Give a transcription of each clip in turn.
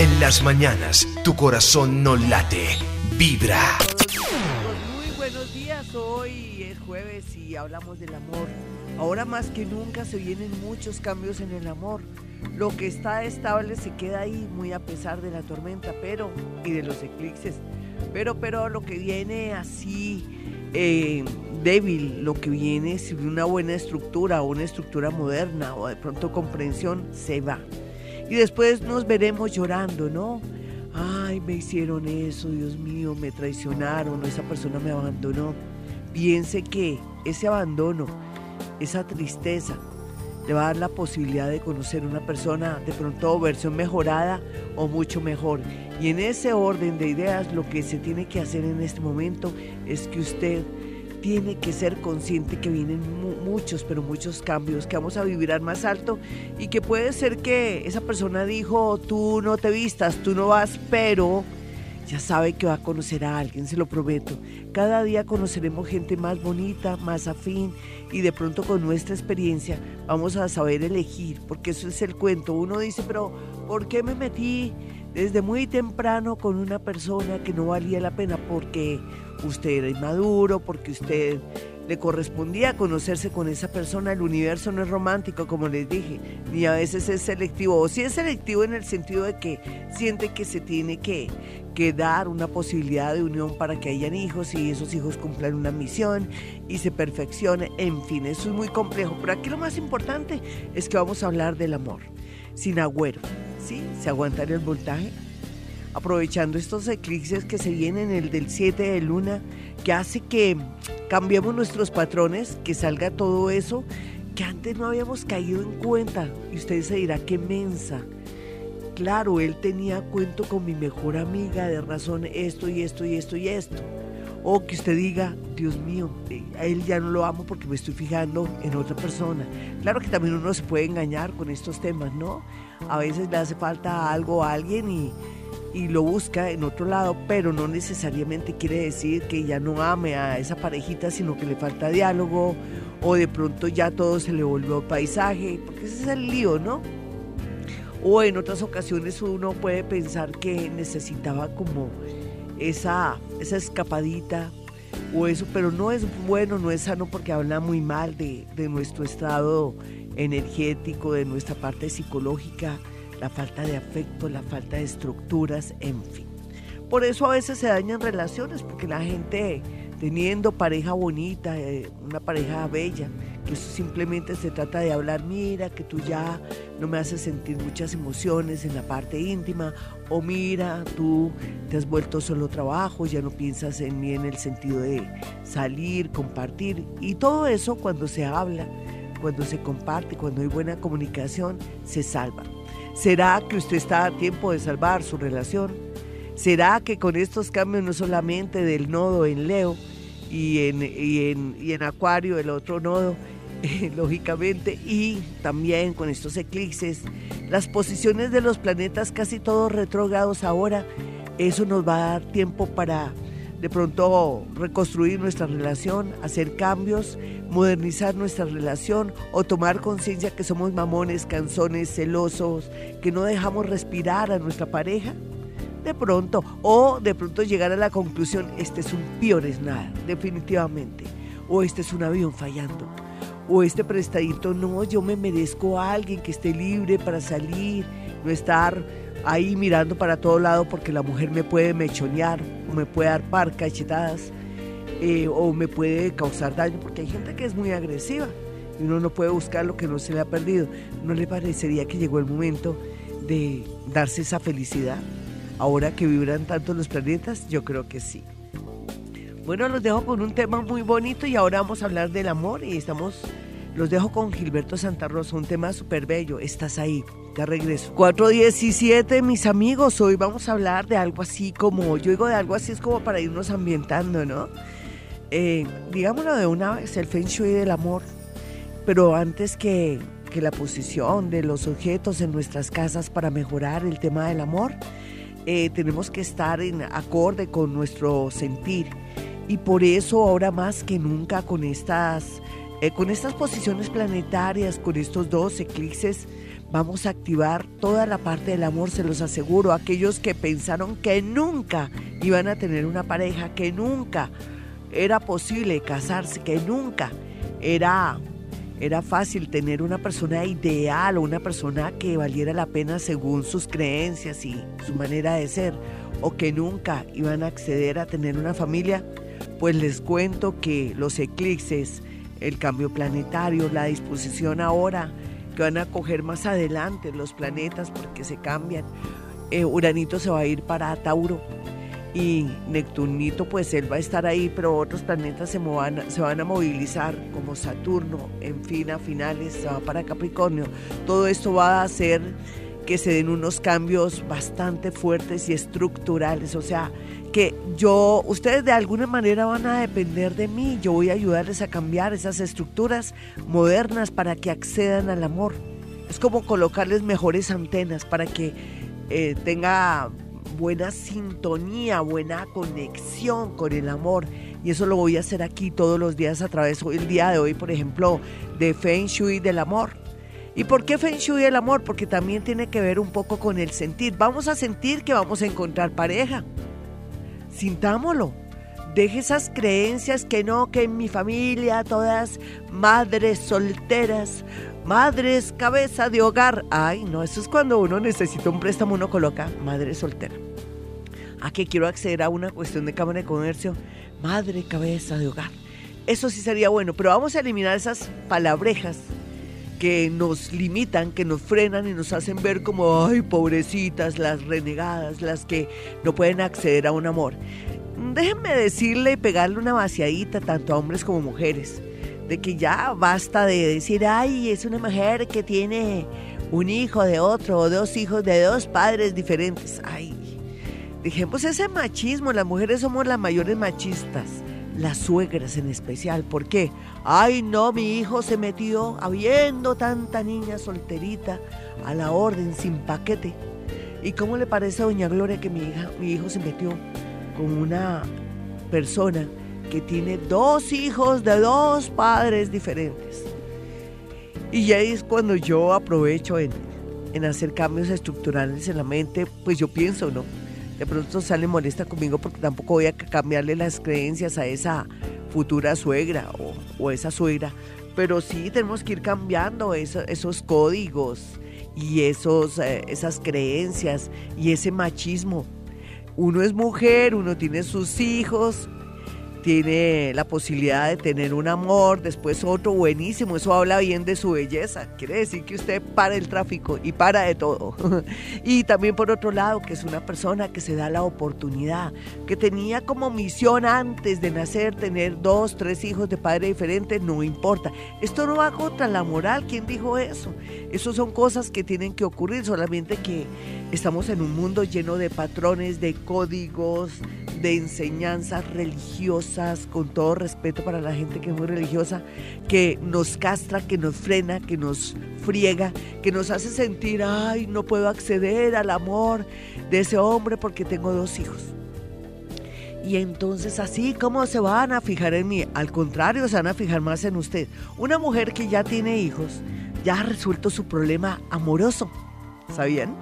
En las mañanas, tu corazón no late, vibra. Muy buenos días, hoy es jueves y hablamos del amor. Ahora más que nunca se vienen muchos cambios en el amor. Lo que está estable se queda ahí muy a pesar de la tormenta, pero y de los eclipses. Pero, pero lo que viene así eh, débil, lo que viene sin una buena estructura o una estructura moderna o de pronto comprensión, se va. Y después nos veremos llorando, ¿no? Ay, me hicieron eso, Dios mío, me traicionaron, esa persona me abandonó. Piense que ese abandono, esa tristeza, le va a dar la posibilidad de conocer una persona de pronto versión mejorada o mucho mejor. Y en ese orden de ideas, lo que se tiene que hacer en este momento es que usted tiene que ser consciente que vienen muchos, pero muchos cambios, que vamos a vivir al más alto y que puede ser que esa persona dijo, tú no te vistas, tú no vas, pero ya sabe que va a conocer a alguien, se lo prometo. Cada día conoceremos gente más bonita, más afín y de pronto con nuestra experiencia vamos a saber elegir, porque eso es el cuento. Uno dice, pero ¿por qué me metí desde muy temprano con una persona que no valía la pena? Porque usted era inmaduro, porque usted le correspondía conocerse con esa persona. El universo no es romántico, como les dije, ni a veces es selectivo. O sí es selectivo en el sentido de que siente que se tiene que, que dar una posibilidad de unión para que hayan hijos y esos hijos cumplan una misión y se perfeccione. En fin, eso es muy complejo. Pero aquí lo más importante es que vamos a hablar del amor, sin agüero. ¿Se aguantar el voltaje? aprovechando estos eclipses que se vienen, el del 7 de luna, que hace que cambiemos nuestros patrones, que salga todo eso que antes no habíamos caído en cuenta. Y usted se dirá, qué mensa. Claro, él tenía cuento con mi mejor amiga de razón esto y esto y esto y esto. O que usted diga, Dios mío, eh, a él ya no lo amo porque me estoy fijando en otra persona. Claro que también uno se puede engañar con estos temas, ¿no? A veces le hace falta algo a alguien y, y lo busca en otro lado, pero no necesariamente quiere decir que ya no ame a esa parejita, sino que le falta diálogo o de pronto ya todo se le volvió paisaje, porque ese es el lío, ¿no? O en otras ocasiones uno puede pensar que necesitaba como esa, esa escapadita o eso, pero no es bueno, no es sano porque habla muy mal de, de nuestro estado energético, de nuestra parte psicológica la falta de afecto, la falta de estructuras, en fin. Por eso a veces se dañan relaciones, porque la gente teniendo pareja bonita, eh, una pareja bella, que simplemente se trata de hablar, mira, que tú ya no me haces sentir muchas emociones en la parte íntima, o mira, tú te has vuelto solo trabajo, ya no piensas en mí en el sentido de salir, compartir, y todo eso cuando se habla, cuando se comparte, cuando hay buena comunicación, se salva. ¿Será que usted está a tiempo de salvar su relación? ¿Será que con estos cambios no solamente del nodo en Leo y en, y en, Acuario, el otro nodo, lógicamente, y también con estos eclipses, las posiciones de los planetas casi todos retrógrados ahora, eso nos va a dar tiempo para de pronto reconstruir nuestra relación, hacer cambios, modernizar nuestra relación o tomar conciencia que somos mamones, canzones, celosos, que no dejamos respirar a nuestra pareja? De pronto, o de pronto llegar a la conclusión, este es un peor es nada, definitivamente, o este es un avión fallando, o este prestadito, no, yo me merezco a alguien que esté libre para salir, no estar ahí mirando para todo lado porque la mujer me puede mechonear, o me puede dar par cachetadas, eh, o me puede causar daño, porque hay gente que es muy agresiva y uno no puede buscar lo que no se le ha perdido. ¿No le parecería que llegó el momento de darse esa felicidad? Ahora que vibran tanto los planetas, yo creo que sí. Bueno, los dejo con un tema muy bonito y ahora vamos a hablar del amor y estamos, los dejo con Gilberto Santa Rosa, un tema súper bello, estás ahí. Ya regreso. 417, mis amigos, hoy vamos a hablar de algo así como, yo digo de algo así es como para irnos ambientando, ¿no? Eh, digámoslo de una vez, el feng shui del amor, pero antes que, que la posición de los objetos en nuestras casas para mejorar el tema del amor, eh, tenemos que estar en acorde con nuestro sentir. Y por eso ahora más que nunca con estas, eh, con estas posiciones planetarias, con estos dos eclipses, vamos a activar toda la parte del amor, se los aseguro. Aquellos que pensaron que nunca iban a tener una pareja, que nunca era posible casarse, que nunca era, era fácil tener una persona ideal o una persona que valiera la pena según sus creencias y su manera de ser, o que nunca iban a acceder a tener una familia, pues les cuento que los eclipses, el cambio planetario, la disposición ahora, que van a coger más adelante los planetas porque se cambian. Eh, Uranito se va a ir para Tauro y Neptunito pues él va a estar ahí, pero otros planetas se, van a movilizar como Saturno, en fin, a finales se va para Capricornio. Todo esto va a hacer que se den unos cambios bastante fuertes y estructurales, o sea, que yo, ustedes de alguna manera van a depender de mí, yo voy a ayudarles a cambiar esas estructuras modernas para que accedan al amor. Es como colocarles mejores antenas para que eh, tenga buena sintonía, buena conexión con el amor. Y eso lo voy a hacer aquí todos los días a través, el día de hoy, por ejemplo, de Feng Shui del amor. ¿Y por qué Feng Shui del amor? Porque también tiene que ver un poco con el sentir. Vamos a sentir que vamos a encontrar pareja sintámoslo. Deje esas creencias que no, que en mi familia todas madres solteras, madres cabeza de hogar. Ay, no, eso es cuando uno necesita un préstamo, uno coloca madre soltera. ¿A qué quiero acceder a una cuestión de Cámara de Comercio? Madre cabeza de hogar. Eso sí sería bueno, pero vamos a eliminar esas palabrejas que nos limitan, que nos frenan y nos hacen ver como, ay, pobrecitas, las renegadas, las que no pueden acceder a un amor. Déjenme decirle y pegarle una vaciadita tanto a hombres como mujeres, de que ya basta de decir, ay, es una mujer que tiene un hijo de otro o dos hijos de dos padres diferentes. Ay, dejemos ese machismo, las mujeres somos las mayores machistas las suegras en especial. ¿Por qué? Ay, no, mi hijo se metió habiendo tanta niña solterita a la orden, sin paquete. ¿Y cómo le parece a doña Gloria que mi, hija, mi hijo se metió con una persona que tiene dos hijos de dos padres diferentes? Y ya es cuando yo aprovecho en, en hacer cambios estructurales en la mente, pues yo pienso, ¿no? De pronto sale molesta conmigo porque tampoco voy a cambiarle las creencias a esa futura suegra o, esa suegra. Pero sí tenemos que ir cambiando esos códigos y esos, eh, esas creencias y ese machismo. Uno es mujer, uno tiene sus hijos, tiene la posibilidad de tener un amor, después otro buenísimo, eso habla bien de su belleza, quiere decir que usted para el tráfico y para de todo. y también por otro lado, que es una persona que se da la oportunidad, que tenía como misión antes de nacer tener dos, tres hijos de padre diferente, no importa. Esto no va contra la moral, ¿quién dijo eso? Eso son cosas que tienen que ocurrir, solamente que estamos en un mundo lleno de patrones, de códigos, de enseñanzas religiosas, con todo respeto para la gente que es muy religiosa, que nos castra, que nos frena, que nos friega, que nos hace sentir, ay, no puedo acceder al amor de ese hombre porque tengo dos hijos. Y entonces así como se van a fijar en mí, al contrario, se van a fijar más en usted. Una mujer que ya tiene hijos, ya ha resuelto su problema amoroso, ¿sabían?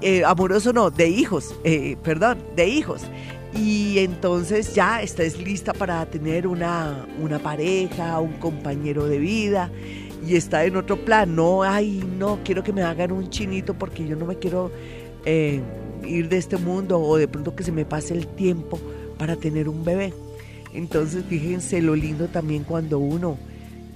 Eh, amoroso no, de hijos, eh, perdón, de hijos y entonces ya estás lista para tener una, una pareja, un compañero de vida y está en otro plan. No, ay, no, quiero que me hagan un chinito porque yo no me quiero eh, ir de este mundo o de pronto que se me pase el tiempo para tener un bebé. Entonces fíjense lo lindo también cuando uno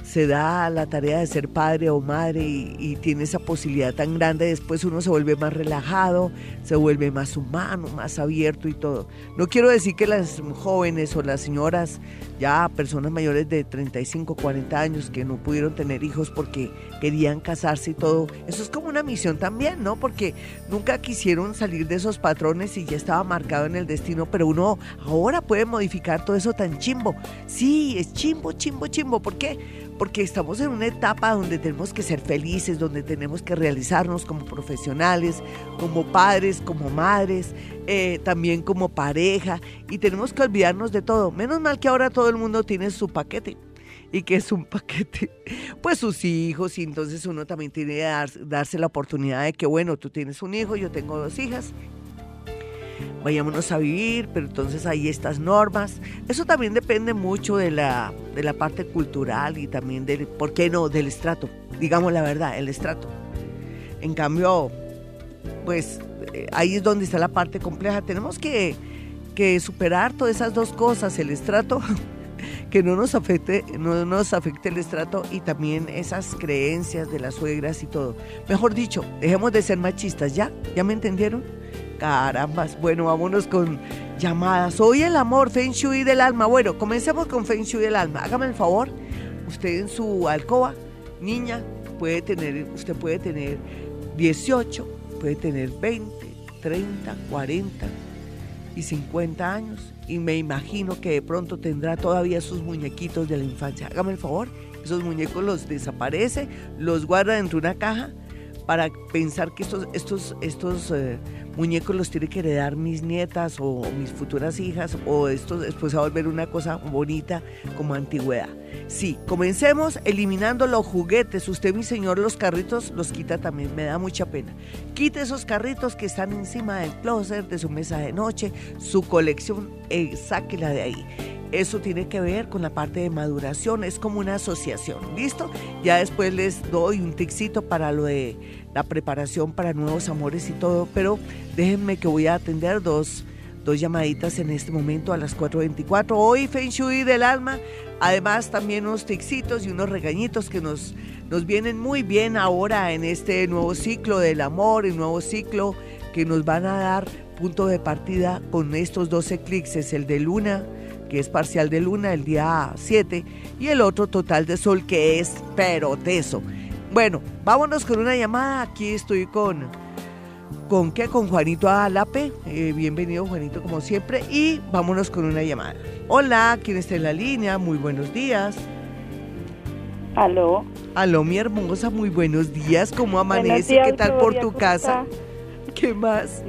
se da la tarea de ser padre o madre y, tiene esa posibilidad tan grande, después uno se vuelve más relajado, se vuelve más humano, más abierto y todo. No quiero decir que las jóvenes o las señoras, ya personas mayores de 35, 40 años que no pudieron tener hijos porque querían casarse y todo, eso es como una misión también, ¿no? Porque nunca quisieron salir de esos patrones y ya estaba marcado en el destino, pero uno ahora puede modificar todo eso tan chimbo. Sí, es chimbo, chimbo, chimbo. ¿Por qué? Porque estamos en una etapa donde tenemos que ser felices, donde tenemos que realizarnos como profesionales, como padres, como madres, eh, también como pareja, y tenemos que olvidarnos de todo. Menos mal que ahora todo el mundo tiene su paquete. y que es un paquete, pues sus hijos, y entonces uno también tiene que darse la oportunidad de que, bueno, tú tienes un hijo, yo tengo dos hijas, vayámonos a vivir, pero entonces hay estas normas. Eso también depende mucho de la, de la parte cultural y también del, ¿por qué no?, del estrato, digamos la verdad, el estrato. En cambio, pues eh, ahí es donde está la parte compleja. Tenemos que, que superar todas esas dos cosas, el estrato que no nos afecte, no nos afecte el estrato y también esas creencias de las suegras y todo. Mejor dicho, dejemos de ser machistas, ¿ya? ¿Ya me entendieron? Carambas, bueno, vámonos con llamadas. Hoy el amor, Feng Shui del alma. Bueno, comencemos con Feng Shui del alma. Hágame el favor, usted en su alcoba, niña, puede tener, usted puede tener 18, puede tener 20, 30, 40 y 50 años y me imagino que de pronto tendrá todavía sus muñequitos de la infancia. Hágame el favor, esos muñecos los desaparece, los guarda dentro de una caja para pensar que estos, estos, estos eh, muñecos los tiene que heredar mis nietas o mis futuras hijas o esto después va a volver una cosa bonita como antigüedad. Sí, comencemos eliminando los juguetes. Usted, mi señor, los carritos los quita también, me da mucha pena. Quite esos carritos que están encima del closet, de su mesa de noche, su colección, eh, sáquela de ahí. Eso tiene que ver con la parte de maduración, es como una asociación, ¿listo? Ya después les doy un ticito para lo de la preparación para nuevos amores y todo, pero déjenme que voy a atender dos, dos llamaditas en este momento a las 4.24. Hoy Feng Shui del alma, además también unos ticsitos y unos regañitos que nos, nos vienen muy bien ahora en este nuevo ciclo del amor, el nuevo ciclo que nos van a dar punto de partida con estos dos eclipses, el de luna, que es parcial de luna el día 7, y el otro total de sol que es peroteso. Bueno, vámonos con una llamada. Aquí estoy con. ¿Con qué? Con Juanito Alape. Eh, bienvenido, Juanito, como siempre. Y vámonos con una llamada. Hola, ¿quién está en la línea? Muy buenos días. Aló. Aló, mi hermosa, muy buenos días. ¿Cómo amanece? ¿Qué tal por tu casa? ¿Qué más?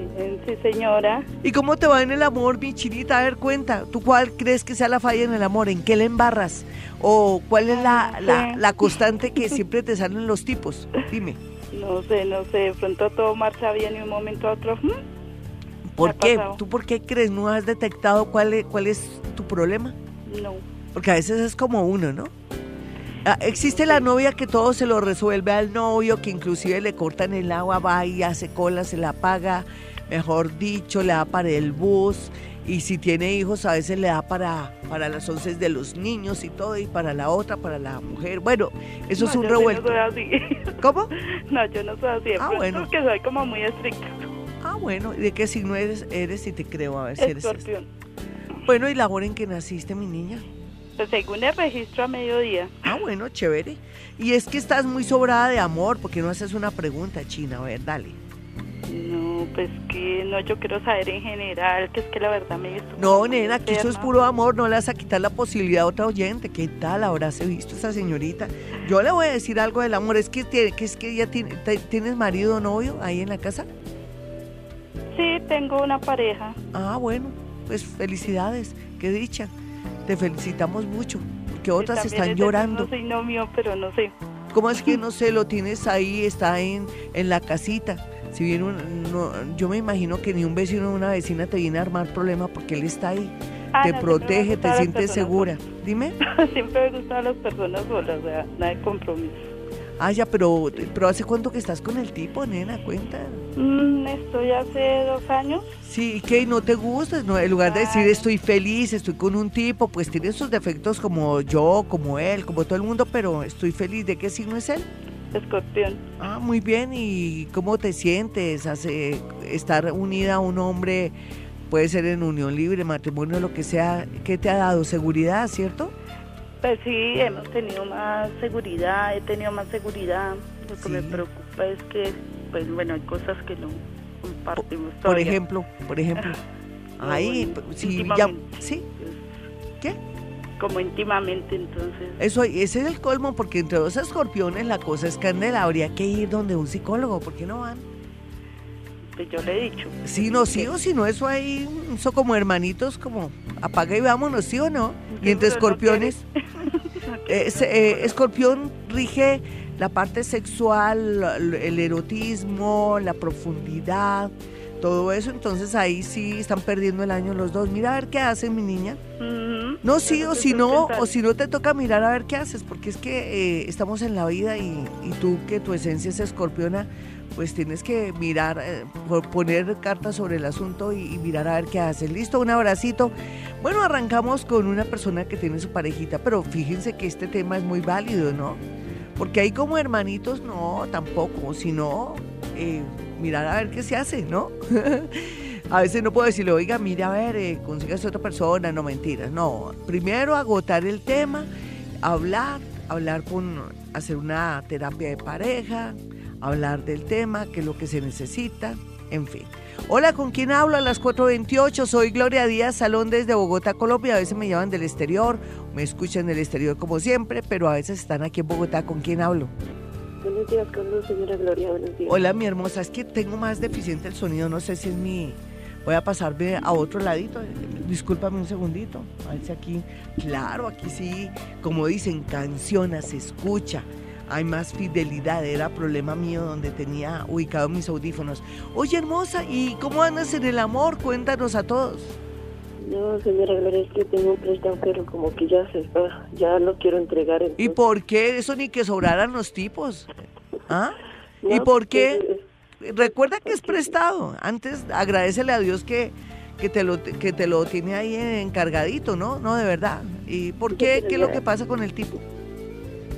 Sí, señora. ¿Y cómo te va en el amor, mi chinita? A ver, cuenta. ¿Tú cuál crees que sea la falla en el amor? ¿En qué le embarras? ¿O cuál es la, la, constante que siempre te salen los tipos? Dime. No sé, no sé. De pronto todo marcha bien y un momento a otro. ¿Por qué? ¿Tú por qué crees? ¿No has detectado cuál es, cuál es tu problema? No. Porque a veces es como uno, ¿no? Ah, existe la novia que todo se lo resuelve al novio, que inclusive le cortan el agua, va y hace cola, se la paga, mejor dicho, le da para el bus. Y si tiene hijos, a veces le da para, para las once de los niños y todo, y para la otra, para la mujer. Bueno, eso es un revuelto. No soy así. ¿Cómo? No, yo no soy así. Ah, bueno. Porque soy como muy estricta. Ah, bueno. ¿De qué signo eres? Eres y te creo, a ver si eres. Escorpión. Bueno, ¿y la hora en que naciste, mi niña? Pues según el registro a mediodía. Ah, bueno, chévere. Y es que estás muy sobrada de amor, porque no haces una pregunta, China. A ver, dale. No, pues que no, yo quiero saber en general, que es que la verdad me No, nena, aquí eso es puro amor, no le vas a quitar la posibilidad a otra oyente. ¿Qué tal habrá se visto esa señorita? Yo le voy a decir algo del amor, es que, que es que ya tiene, tienes marido o novio ahí en la casa. Sí, tengo una pareja. Ah, bueno, pues felicidades, qué dicha. Te felicitamos mucho, porque otras están llorando. No soy novio, pero no sé. ¿Cómo es que no sé? Lo tienes ahí, está en, en la casita. Si bien yo me imagino que ni un vecino o una vecina te viene a armar problema porque él está ahí. Ah, te protege, te sientes segura. Dime. siempre me gustan las personas solas, o sea, nada de compromiso. Ah, ya, pero, pero ¿hace cuánto que estás con el tipo, nena? Cuenta. Mm, estoy hace dos años. Sí, ¿qué? ¿No te gusta? No, en lugar de decir estoy feliz, estoy con un tipo, pues tiene sus defectos como yo, como él, como todo el mundo, pero estoy feliz. ¿De qué signo es él? Escorpión. Ah, muy bien. ¿Y cómo te sientes? Hace, estar unida a un hombre, puede ser en unión libre, matrimonio, lo que sea, ¿qué te ha dado? ¿Seguridad, cierto? Pues sí, hemos tenido más seguridad, he tenido más seguridad. Lo que me preocupa es que, pues bueno, hay cosas que no compartimos todavía. Por ejemplo, por ejemplo. Ahí, sí, ya, ¿sí? ¿Qué? Como íntimamente, entonces. Eso, ese es el colmo, porque entre dos escorpiones la cosa es candela. Habría que ir donde un psicólogo, ¿por qué no van? Pues yo le he dicho. Sí, no, sí o si no, eso ahí, eso como hermanitos, como apaga y vámonos, ¿sí o no? Y entre escorpiones. Eh, eh, escorpión rige la parte sexual, el erotismo, la profundidad, todo eso, entonces ahí sí están perdiendo el año los dos. Mira a ver qué hacen, mi niña. No, sí, o si no, o si no te toca mirar a ver qué haces, porque es que eh, estamos en la vida y, tú que tu esencia es escorpiona, pues tienes que mirar, eh, poner cartas sobre el asunto y, mirar a ver qué haces. Listo, un abracito. Bueno, arrancamos con una persona que tiene su parejita, pero fíjense que este tema es muy válido, ¿no? Porque hay como hermanitos, no, tampoco, sino eh, mirar a ver qué se hace, ¿no? a veces no puedo decirle, oiga, mira a ver, eh, consígase otra persona, no mentiras. No, primero agotar el tema, hablar, hablar con, hacer una terapia de pareja, hablar del tema, qué es lo que se necesita, en fin. Hola, ¿con quién hablo? A las 4.28, soy Gloria Díaz Salón desde Bogotá, Colombia. A veces me llaman del exterior, me escuchan del exterior como siempre, pero a veces están aquí en Bogotá. ¿Con quién hablo? Buenos días, con señora Gloria, buenos días. Hola, mi hermosa, es que tengo más deficiente el sonido, no sé si es mi... Voy a pasarme a otro ladito, discúlpame un segundito, a ver si aquí, claro, aquí sí, como dicen, canciona, se escucha hay más fidelidad. Era problema mío donde tenía ubicados mis audífonos. Oye, hermosa, ¿y cómo andas en el amor? Cuéntanos a todos. No, señora Gloria, es que tengo un préstamo, pero como que ya se está, ya lo quiero entregar. ¿Y por qué? Eso ni que sobraran los tipos. ¿Ah? ¿Y por qué? Recuerda que es prestado. Antes agradecele a Dios que, que, te lo, que te lo tiene ahí encargadito, ¿no? No, de verdad. ¿Y por qué? ¿Qué es lo que pasa con el tipo?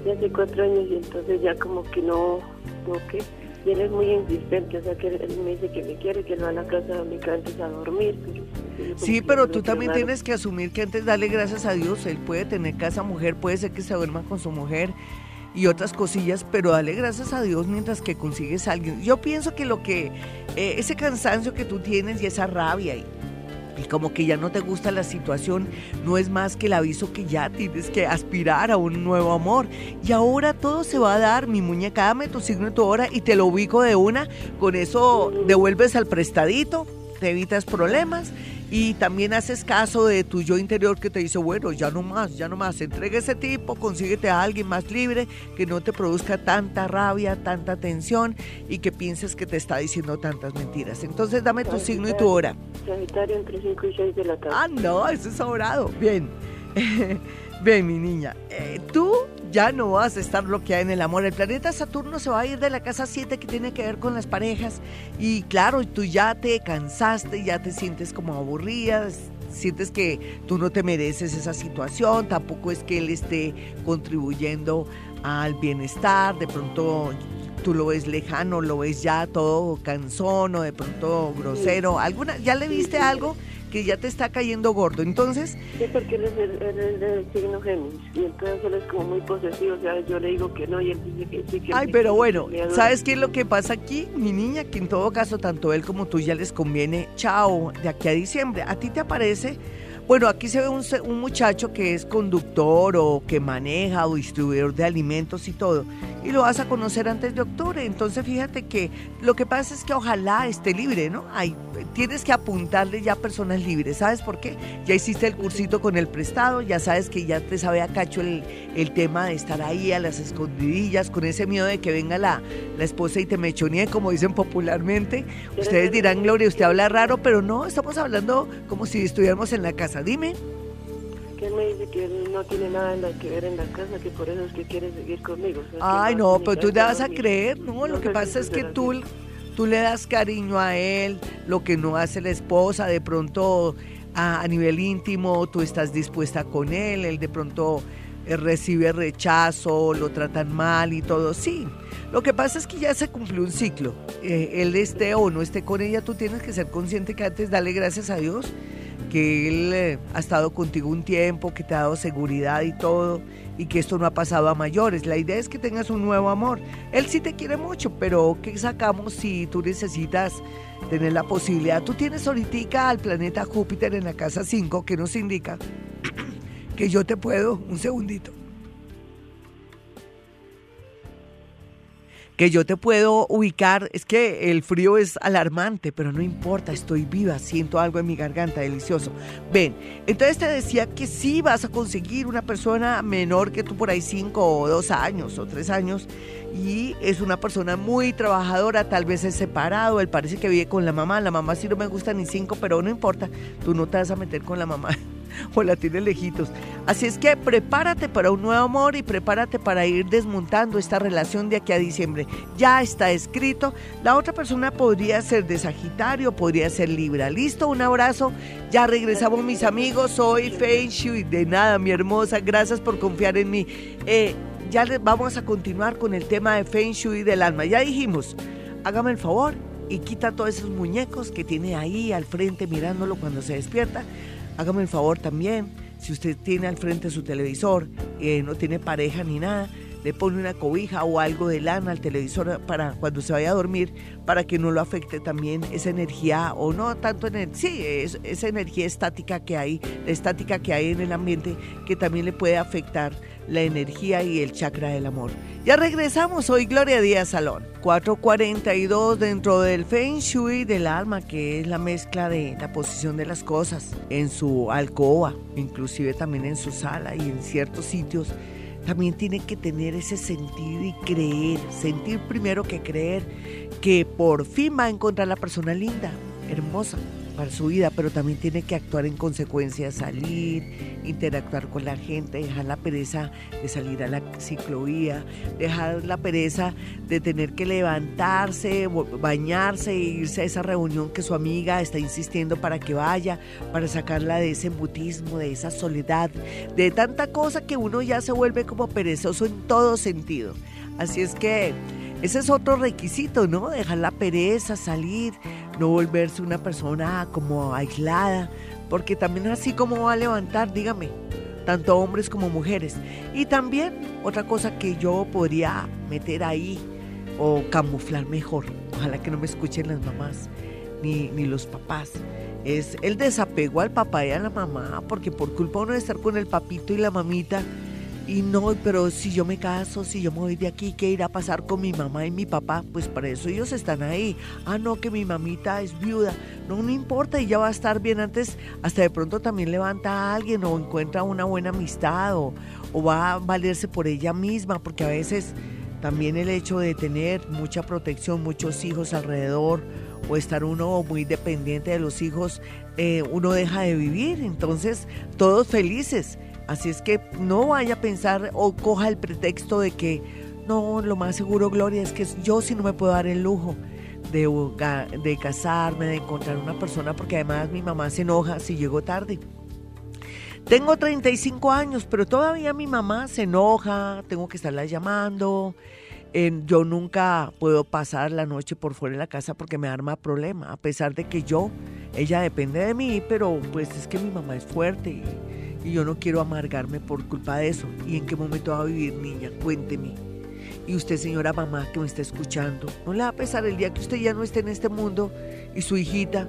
Hace cuatro años y entonces ya como que no, no que, y él es muy insistente, o sea que él me dice que me quiere, que no va a la casa antes a dormir. sí, pero tú también tienes que asumir que antes dale gracias a Dios, él puede tener casa mujer, puede ser que se duerma con su mujer y otras cosillas, pero dale gracias a Dios mientras que consigues a alguien. Yo pienso que lo que, eh, ese cansancio que tú tienes y esa rabia y y como que ya no te gusta la situación, no es más que el aviso que ya tienes que aspirar a un nuevo amor. Y ahora todo se va a dar, mi muñeca, dame tu signo y tu hora y te lo ubico de una. Con eso devuelves al prestadito, te evitas problemas y también haces caso de tu yo interior que te dice, bueno, ya no más, ya no más, entrega ese tipo, consíguete a alguien más libre, que no te produzca tanta rabia, tanta tensión y que pienses que te está diciendo tantas mentiras. Entonces dame tu signo y tu hora. Sagitario entre 5 y 6 de la tarde. Ah, no, eso es sobrado. Bien. Bien, mi niña. Eh, tú ya no vas a estar bloqueada en el amor. El planeta Saturno se va a ir de la casa 7 que tiene que ver con las parejas. Y claro, tú ya te cansaste, ya te sientes como aburrida, sientes que tú no te mereces esa situación, tampoco es que él esté contribuyendo al bienestar, de pronto tú lo ves lejano, lo ves ya todo cansón o de pronto grosero, alguna, ¿ya le viste algo? Que ya te está cayendo gordo. Entonces... Sí, porque él es el, signo Géminis y entonces él es como muy posesivo, o sea, yo le digo que no y él dice que sí. Que Ay, pero bueno, ¿sabes qué es lo que pasa aquí, mi niña? Que en todo caso, tanto él como tú ya les conviene, chao, de aquí a diciembre. ¿A ti te aparece bueno, aquí se ve un, un, muchacho que es conductor o que maneja o distribuidor de alimentos y todo. Y lo vas a conocer antes de octubre. Entonces fíjate que lo que pasa es que ojalá esté libre, ¿no? Hay, tienes que apuntarle ya personas libres. ¿Sabes por qué? Ya hiciste el cursito con el prestado, ya sabes que ya te sabe a cacho el, el tema de estar ahí a las escondidillas, con ese miedo de que venga la, la esposa y te mechonee, como dicen popularmente. Ustedes dirán, Gloria, usted habla raro, pero no, estamos hablando como si estuviéramos en la casa dime. Que él me dice que él no tiene nada que ver en la casa, que por eso es que quiere seguir conmigo. Ay, no, pero tú le vas a creer, ¿no? lo que pasa es que tú, tú le das cariño a él, lo que no hace la esposa, de pronto a, nivel íntimo tú estás dispuesta con él, él de pronto eh, recibe rechazo, lo tratan mal y todo, sí. Lo que pasa es que ya se cumplió un ciclo. Eh, él esté o no esté con ella, tú tienes que ser consciente que antes dale gracias a Dios que Él eh, ha estado contigo un tiempo, que te ha dado seguridad y todo, y que esto no ha pasado a mayores. La idea es que tengas un nuevo amor. Él sí te quiere mucho, pero ¿qué sacamos si tú necesitas tener la posibilidad? Tú tienes ahorita al planeta Júpiter en la casa 5, que nos indica que yo te puedo, un segundito. Que yo te puedo ubicar, es que el frío es alarmante, pero no importa, estoy viva, siento algo en mi garganta, delicioso. Ven, entonces te decía que sí vas a conseguir una persona menor que tú por ahí cinco o dos años o tres años y es una persona muy trabajadora, tal vez es separado, él parece que vive con la mamá, la mamá sí no me gusta ni cinco, pero no importa, tú no te vas a meter con la mamá. o la tienes lejitos. Así es que prepárate para un nuevo amor y prepárate para ir desmontando esta relación de aquí a diciembre. Ya está escrito. La otra persona podría ser de Sagitario, podría ser Libra. Listo, un abrazo. Ya regresamos mis amigos. Soy Feng Shui. De nada, mi hermosa. Gracias por confiar en mí. Eh, ya vamos a continuar con el tema de Feng Shui del alma. Ya dijimos, hágame el favor y quita todos esos muñecos que tiene ahí al frente mirándolo cuando se despierta hágame el favor también, si usted tiene al frente su televisor, eh, no tiene pareja ni nada, le pone una cobija o algo de lana al televisor para cuando se vaya a dormir, para que no lo afecte también esa energía, o no tanto en sí, esa energía estática que hay, la estática que hay en el ambiente, que también le puede afectar la energía y el chakra del amor. Ya regresamos, hoy Gloria Díaz Salón. 442 dentro del Feng Shui del alma, que es la mezcla de la posición de las cosas en su alcoba, inclusive también en su sala y en ciertos sitios. También tiene que tener ese sentido y creer, sentir primero que creer que por fin va a encontrar la persona linda, hermosa, su vida, pero también tiene que actuar en consecuencia, salir, interactuar con la gente, dejar la pereza de salir a la ciclovía, dejar la pereza de tener que levantarse, bañarse e irse a esa reunión que su amiga está insistiendo para que vaya, para sacarla de ese embutismo, de esa soledad, de tanta cosa que uno ya se vuelve como perezoso en todo sentido. Así es que ese es otro requisito, ¿no? Dejar la pereza, salir, no volverse una persona como aislada, porque también así como va a levantar, dígame, tanto hombres como mujeres. Y también otra cosa que yo podría meter ahí o camuflar mejor, ojalá que no me escuchen las mamás ni, ni los papás, es el desapego al papá y a la mamá, porque por culpa uno de estar con el papito y la mamita, y no, pero si yo me caso, si yo me voy de aquí, ¿qué irá a pasar con mi mamá y mi papá? Pues para eso ellos están ahí. Ah, no, que mi mamita es viuda. No, no importa, ella va a estar bien antes. Hasta de pronto también levanta a alguien o encuentra una buena amistad o, va a valerse por ella misma, porque a veces también el hecho de tener mucha protección, muchos hijos alrededor o estar uno muy dependiente de los hijos, eh, uno deja de vivir. Entonces, todos felices Así es que no vaya a pensar o coja el pretexto de que no, lo más seguro, Gloria, es que yo sí no me puedo dar el lujo de, casarme, de encontrar una persona, porque además mi mamá se enoja si llego tarde. Tengo 35 años, pero todavía mi mamá se enoja, tengo que estarla llamando. yo nunca puedo pasar la noche por fuera de la casa porque me arma problema, a pesar de que yo, ella depende de mí, pero pues es que mi mamá es fuerte y, yo no quiero amargarme por culpa de eso. ¿Y en qué momento va a vivir, niña? Cuénteme. Y usted, señora mamá que me está escuchando, ¿no le va a pesar el día que usted ya no esté en este mundo y su hijita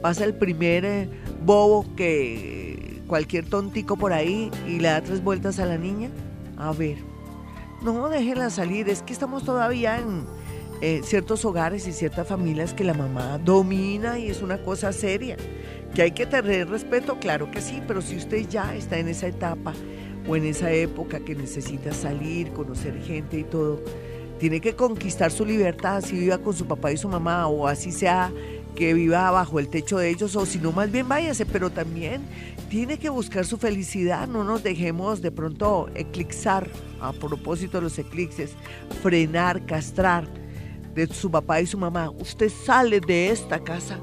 pasa el primer eh, bobo que cualquier tontico por ahí y le da tres vueltas a la niña? A ver, no, déjenla salir, es que estamos todavía en eh, ciertos hogares y ciertas familias que la mamá domina y es una cosa seria. Que hay que tener respeto, claro que sí, pero si usted ya está en esa etapa o en esa época que necesita salir, conocer gente y todo, tiene que conquistar su libertad, así viva con su papá y su mamá, o así sea que viva bajo el techo de ellos, o si no, más bien váyase, pero también tiene que buscar su felicidad, no nos dejemos de pronto eclipsar, a propósito de los eclipses, frenar, castrar de su papá y su mamá. Usted sale de esta casa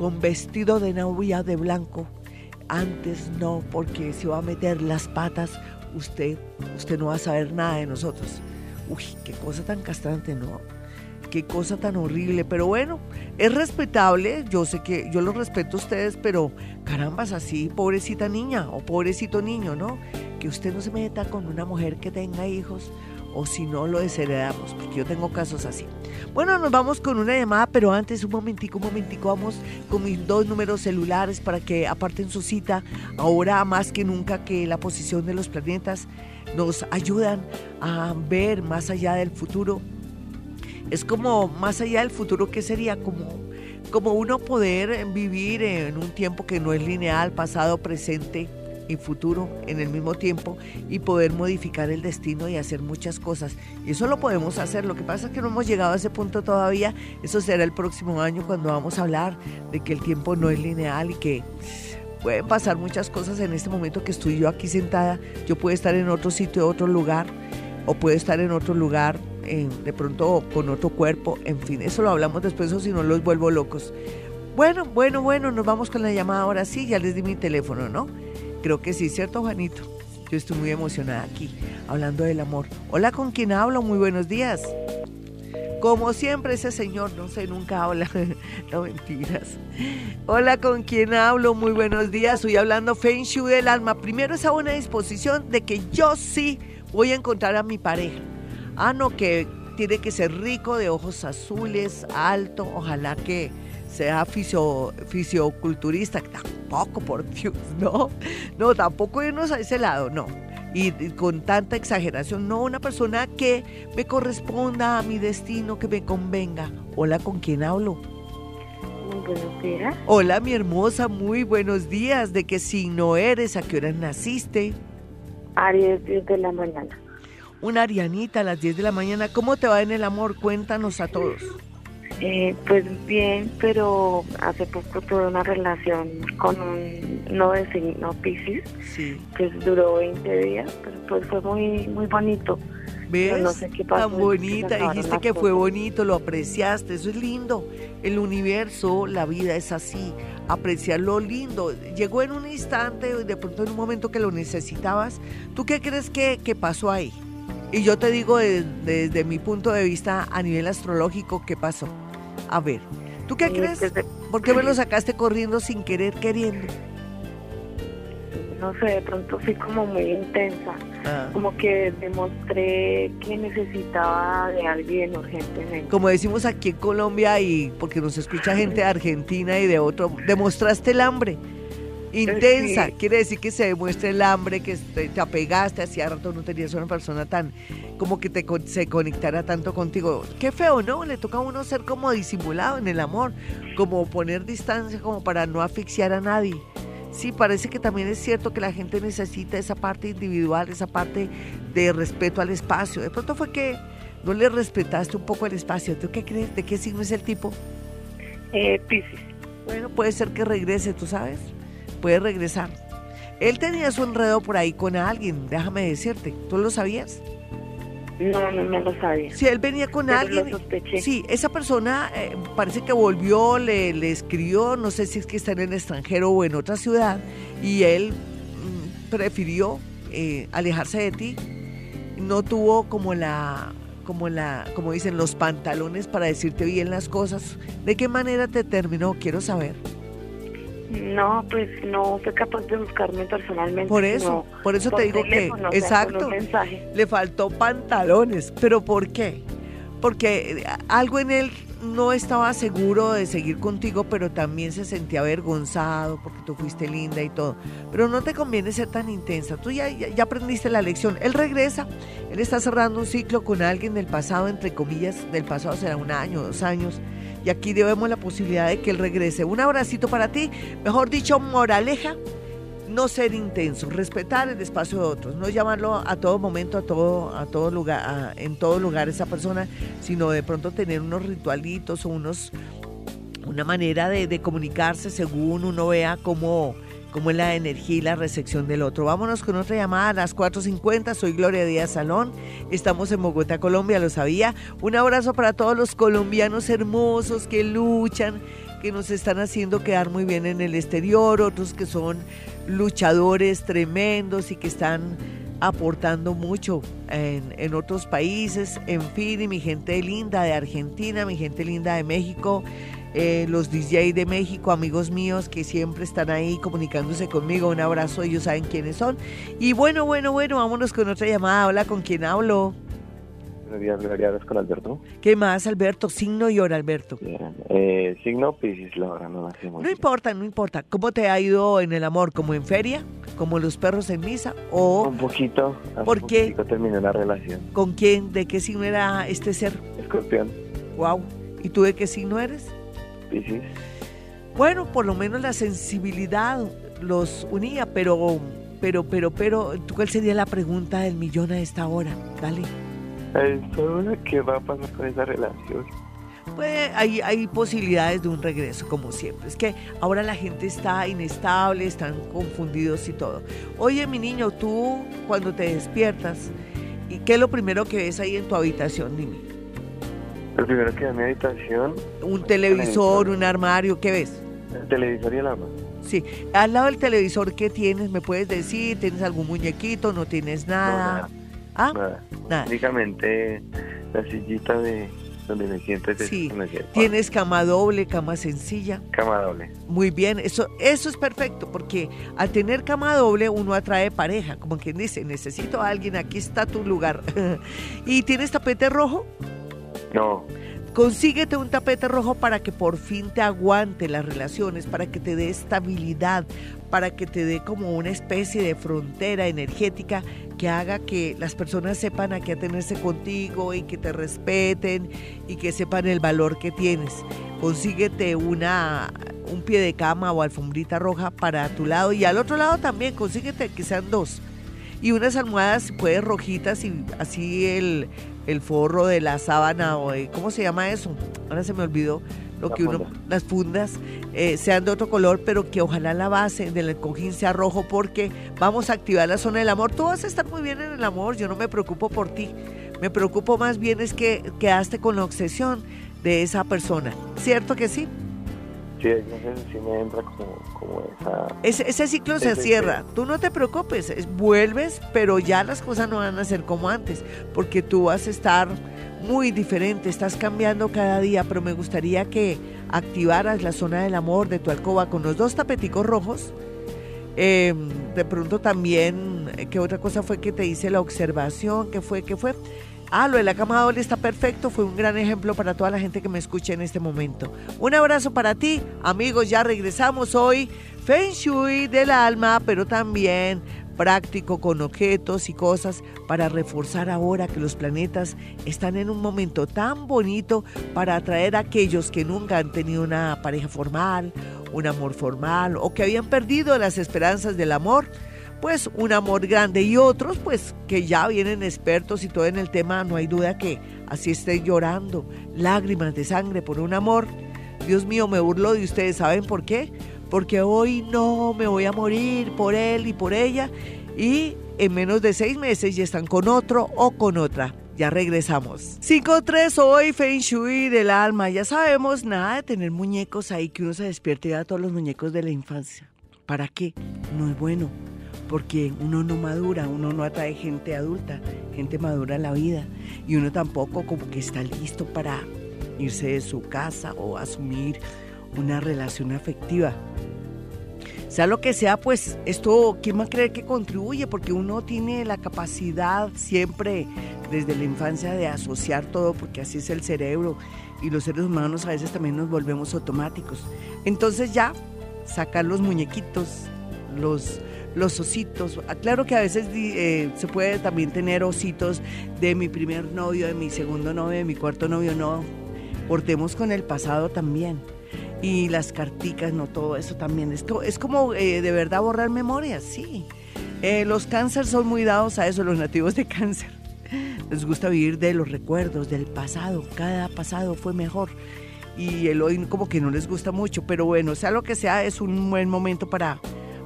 con vestido de novia de blanco. Antes no, porque si va a meter las patas, usted, usted no va a saber nada de nosotros. Uy, qué cosa tan castrante, ¿no? Qué cosa tan horrible. Pero bueno, es respetable. Yo sé que yo lo respeto a ustedes, pero carambas, así, pobrecita niña o pobrecito niño, ¿no? Que usted no se meta con una mujer que tenga hijos o si no lo desheredamos, porque yo tengo casos así. Bueno, nos vamos con una llamada, pero antes un momentico, un momentico, vamos con mis dos números celulares para que aparten su cita, ahora más que nunca que la posición de los planetas nos ayudan a ver más allá del futuro es como más allá del futuro, ¿qué sería? Como, como uno poder vivir en un tiempo que no es lineal, pasado, presente y futuro en el mismo tiempo y poder modificar el destino y hacer muchas cosas. Y eso lo podemos hacer. Lo que pasa es que no hemos llegado a ese punto todavía. Eso será el próximo año cuando vamos a hablar de que el tiempo no es lineal y que pueden pasar muchas cosas en este momento que estoy yo aquí sentada. Yo puedo estar en otro sitio, otro lugar, o puedo estar en otro lugar de pronto con otro cuerpo, en fin, eso lo hablamos después o si no los vuelvo locos. Bueno, bueno, bueno, nos vamos con la llamada ahora sí, ya les di mi teléfono, ¿no? Creo que sí, ¿cierto, Juanito? Yo estoy muy emocionada aquí, hablando del amor. Hola, ¿con quién hablo? Muy buenos días. Como siempre, ese señor, no sé, nunca habla. no mentiras. Hola, ¿con quién hablo? Muy buenos días. Estoy hablando Feng Shui del alma. Primero, esa buena disposición de que yo sí voy a encontrar a mi pareja. Ah, no, que tiene que ser rico, de ojos azules, alto, ojalá que sea fisio, fisioculturista, tampoco, por Dios, no, no, tampoco irnos a ese lado, no. Y, con tanta exageración, no, una persona que me corresponda a mi destino, que me convenga. Hola, ¿con quién hablo? Muy buenos días. Hola, mi hermosa, muy buenos días. ¿De qué signo eres? ¿A qué hora naciste? Aries, 10 de la mañana una Arianita a las 10 de la mañana. ¿Cómo te va en el amor? Cuéntanos a todos. Eh, pues bien, pero hace poco tuve una relación con un no de signo Pisces, sí. que duró 20 días, pero pues fue muy muy bonito. ¿Ves? No sé qué pasó, Tan bonita, dijiste que fue bonito, lo apreciaste, eso es lindo. El universo, la vida es así, apreciar lo lindo. Llegó en un instante, de pronto en un momento que lo necesitabas. ¿Tú qué crees que, que pasó ahí? Y yo te digo desde, mi punto de vista a nivel astrológico qué pasó. A ver, ¿tú qué crees? ¿Por qué me lo sacaste corriendo sin querer, queriendo? No sé, de pronto fui como muy intensa. Ah. Como que demostré que necesitaba de alguien urgentemente. Como decimos aquí en Colombia y porque nos escucha gente de Argentina y de otro, demostraste el hambre intensa. Quiere decir que se demuestra el hambre, que te, apegaste, hacía rato no tenías una persona tan, como que te, se conectara tanto contigo. Qué feo, ¿no? Le toca a uno ser como disimulado en el amor, como poner distancia como para no asfixiar a nadie. Sí, parece que también es cierto que la gente necesita esa parte individual, esa parte de respeto al espacio. De pronto fue que no le respetaste un poco el espacio. ¿Tú qué crees? ¿De qué signo es el tipo? Eh, Pisces. Bueno, puede ser que regrese, ¿tú sabes? Puede regresar. Él tenía su enredo por ahí con alguien, déjame decirte. ¿Tú lo sabías? No, no, no lo sabía. Si él venía con alguien. sí, esa persona eh, parece que volvió, le, le, escribió, no sé si es que está en el extranjero o en otra ciudad, y él mm, prefirió eh, alejarse de ti. No tuvo como la, como la, como dicen, los pantalones para decirte bien las cosas. ¿De qué manera te terminó? Quiero saber. No, pues no fue capaz de buscarme personalmente. Por eso, por eso te digo que, exacto, le faltó pantalones. ¿Pero por qué? Porque algo en él no estaba seguro de seguir contigo, pero también se sentía avergonzado porque tú fuiste linda y todo. Pero no te conviene ser tan intensa. Tú ya, ya, aprendiste la lección. Él regresa, él está cerrando un ciclo con alguien del pasado, entre comillas, del pasado será un año, dos años y aquí debemos la posibilidad de que él regrese. Un abracito para ti, mejor dicho, moraleja, no ser intenso, respetar el espacio de otros, no llamarlo a todo momento, a todo, a lugar, en todo lugar esa persona, sino de pronto tener unos ritualitos o unos una manera de comunicarse según uno vea cómo como es la energía y la recepción del otro. Vámonos con otra llamada a las 4.50. Soy Gloria Díaz Salón. Estamos en Bogotá, Colombia, lo sabía. Un abrazo para todos los colombianos hermosos que luchan, que nos están haciendo quedar muy bien en el exterior, otros que son luchadores tremendos y que están aportando mucho en, en otros países. En fin, y mi gente linda de Argentina, mi gente linda de México eh, los DJ de México, amigos míos que siempre están ahí comunicándose conmigo. Un abrazo, ellos saben quiénes son. Y bueno, bueno, bueno, vámonos con otra llamada. Hola, ¿con quién hablo? Buenos días, Gloria, con Alberto. ¿Qué más, Alberto? Signo y hora, Alberto. Eh, signo Pisces, la hora no hacemos. No importa, no importa. ¿Cómo te ha ido en el amor? ¿Como en feria? ¿Como los perros en misa? ¿O un poquito. ¿Por qué? terminó la relación. ¿Con quién? ¿De qué signo era este ser? Escorpión. Wow. ¿Y tú de qué signo eres? Bueno, por lo menos la sensibilidad los unía, pero, pero, pero, pero, ¿cuál sería la pregunta del millón a esta hora? Dale. ¿Qué va a pasar con esa relación? Pues hay, hay posibilidades de un regreso, como siempre. Es que ahora la gente está inestable, están confundidos y todo. Oye, mi niño, tú cuando te despiertas, ¿y qué es lo primero que ves ahí en tu habitación? Dime. Lo primero que en mi habitación. Un televisor, un armario, ¿qué ves? El televisor y el arma. Sí, al lado del televisor, ¿qué tienes? ¿Me puedes decir? ¿Tienes algún muñequito? ¿No tienes nada? ¿Ah? Nada. Nada. Únicamente la sillita de donde me siento. Sí. ¿Tienes cama doble, cama sencilla? Cama doble. Muy bien, eso, eso es perfecto, porque al tener cama doble uno atrae pareja, como quien dice, necesito a alguien, aquí está tu lugar. ¿Y tienes tapete rojo? No. Consíguete un tapete rojo para que por fin te aguante las relaciones, para que te dé estabilidad, para que te dé como una especie de frontera energética que haga que las personas sepan a qué atenerse contigo y que te respeten y que sepan el valor que tienes. Consíguete una, un pie de cama o alfombrita roja para tu lado y al otro lado también consíguete que sean dos. Y unas almohadas, puedes rojitas y así el, el forro de la sábana o ¿cómo se llama eso? Ahora se me olvidó lo que uno, las fundas eh, sean de otro color, pero que ojalá la base del cojín sea rojo porque vamos a activar la zona del amor. Tú vas a estar muy bien en el amor, yo no me preocupo por ti. Me preocupo más bien es que quedaste con la obsesión de esa persona. ¿Cierto que sí? Sí, sí me entra como, esa... Ese, ciclo se cierra. Tú no te preocupes, vuelves, pero ya las cosas no van a ser como antes, porque tú vas a estar muy diferente, estás cambiando cada día, pero me gustaría que activaras la zona del amor de tu alcoba con los dos tapeticos rojos. Em, de pronto también, ¿qué otra cosa fue que te hice la observación? ¿Qué fue? ¿Qué fue? Ah, lo de la cama está perfecto, fue un gran ejemplo para toda la gente que me escucha en este momento. Un abrazo para ti, amigos, ya regresamos hoy. Feng Shui del alma, pero también práctico con objetos y cosas para reforzar ahora que los planetas están en un momento tan bonito para atraer a aquellos que nunca han tenido una pareja formal, un amor formal o que habían perdido las esperanzas del amor pues un amor grande y otros pues que ya vienen expertos y todo en el tema, no hay duda que así estén llorando, lágrimas de sangre por un amor. Dios mío, me burlo de ustedes, ¿saben por qué? Porque hoy no me voy a morir por él y por ella y en menos de seis meses ya están con otro o con otra. Ya regresamos. 5-3 hoy, Feng Shui del alma. Ya sabemos nada de tener muñecos ahí que uno se despierte ya todos los muñecos de la infancia. ¿Para qué? No es bueno porque uno no madura, uno no atrae gente adulta, gente madura a la vida y uno tampoco como que está listo para irse de su casa o asumir una relación afectiva. Sea lo que sea, pues esto, ¿quién va a creer que contribuye? Porque uno tiene la capacidad siempre desde la infancia de asociar todo, porque así es el cerebro y los seres humanos a veces también nos volvemos automáticos. Entonces ya, sacar los muñequitos, los los ositos. Claro que a veces eh, se puede también tener ositos de mi primer novio, de mi segundo novio, de mi cuarto novio, no. Portemos con el pasado también. Y las carticas, no, todo eso también. Esto es como eh, de verdad borrar memorias, sí. Eh, los cánceres son muy dados a eso, los nativos de cáncer. Les gusta vivir de los recuerdos, del pasado. Cada pasado fue mejor. Y el hoy como que no les gusta mucho. Pero bueno, sea lo que sea, es un buen momento para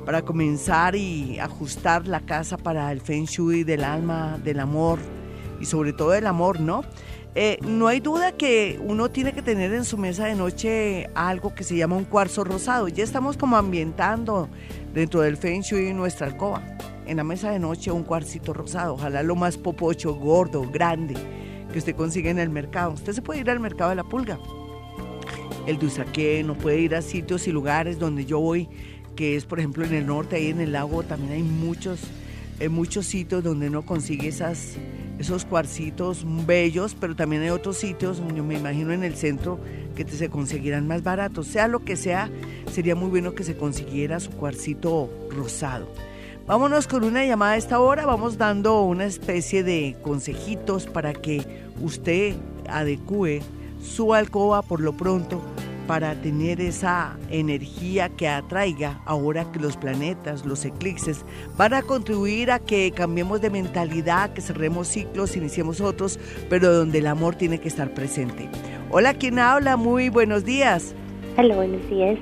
para comenzar y ajustar la casa para el feng shui del alma, del amor y sobre todo del amor, ¿no? Eh, no hay duda que uno tiene que tener en su mesa de noche algo que se llama un cuarzo rosado. Ya estamos como ambientando dentro del feng shui nuestra alcoba. En la mesa de noche un cuarcito rosado, ojalá lo más popocho, gordo, grande que usted consigue en el mercado. Usted se puede ir al mercado de la pulga, el de no puede ir a sitios y lugares donde yo voy que es por ejemplo en el norte, ahí en el lago también hay muchos, eh, muchos sitios donde uno consigue esos cuarcitos bellos, pero también hay otros sitios, yo me imagino en el centro, que se conseguirán más baratos. Sea lo que sea, sería muy bueno que se consiguiera su cuarcito rosado. Vámonos con una llamada a esta hora, vamos dando una especie de consejitos para que usted adecue su alcoba por lo pronto para tener esa energía que atraiga ahora que los planetas, los eclipses, van a contribuir a que cambiemos de mentalidad, que cerremos ciclos, iniciemos otros, pero donde el amor tiene que estar presente. Hola, ¿quién habla? Muy buenos días. Hola, buenos días.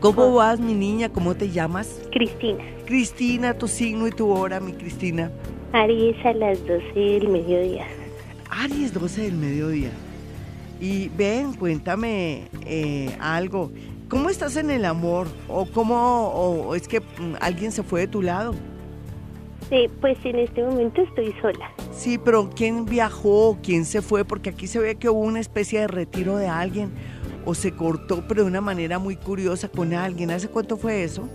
¿Cómo vas, mi niña? ¿Cómo te llamas? Cristina. Cristina, tu signo y tu hora, mi Cristina. Aries a las 12 del mediodía. Aries, 12 del mediodía. Y ven, cuéntame eh, algo. ¿Cómo estás en el amor? ¿O cómo o es que mm, alguien se fue de tu lado? Sí, pues en este momento estoy sola. Sí, pero ¿quién viajó? ¿Quién se fue? Porque aquí se ve que hubo una especie de retiro de alguien o se cortó, pero de una manera muy curiosa con alguien. ¿Hace cuánto fue eso?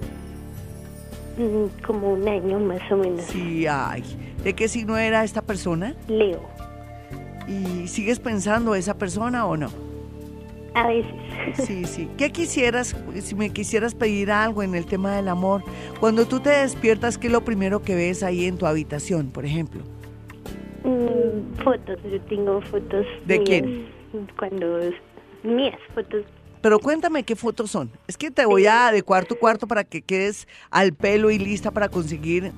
Mm, como un año más o menos. Sí, ay. ¿De qué signo era esta persona? Leo. ¿Y sigues pensando esa persona o no? A veces. Sí, sí. ¿Qué quisieras, si me quisieras pedir algo en el tema del amor? Cuando tú te despiertas, ¿qué es lo primero que ves ahí en tu habitación, por ejemplo? Mm, fotos, yo tengo fotos. ¿De quién? Cuando. Mías, fotos. Pero cuéntame qué fotos son. Es que te voy a adecuar tu cuarto para que quedes al pelo y lista para conseguir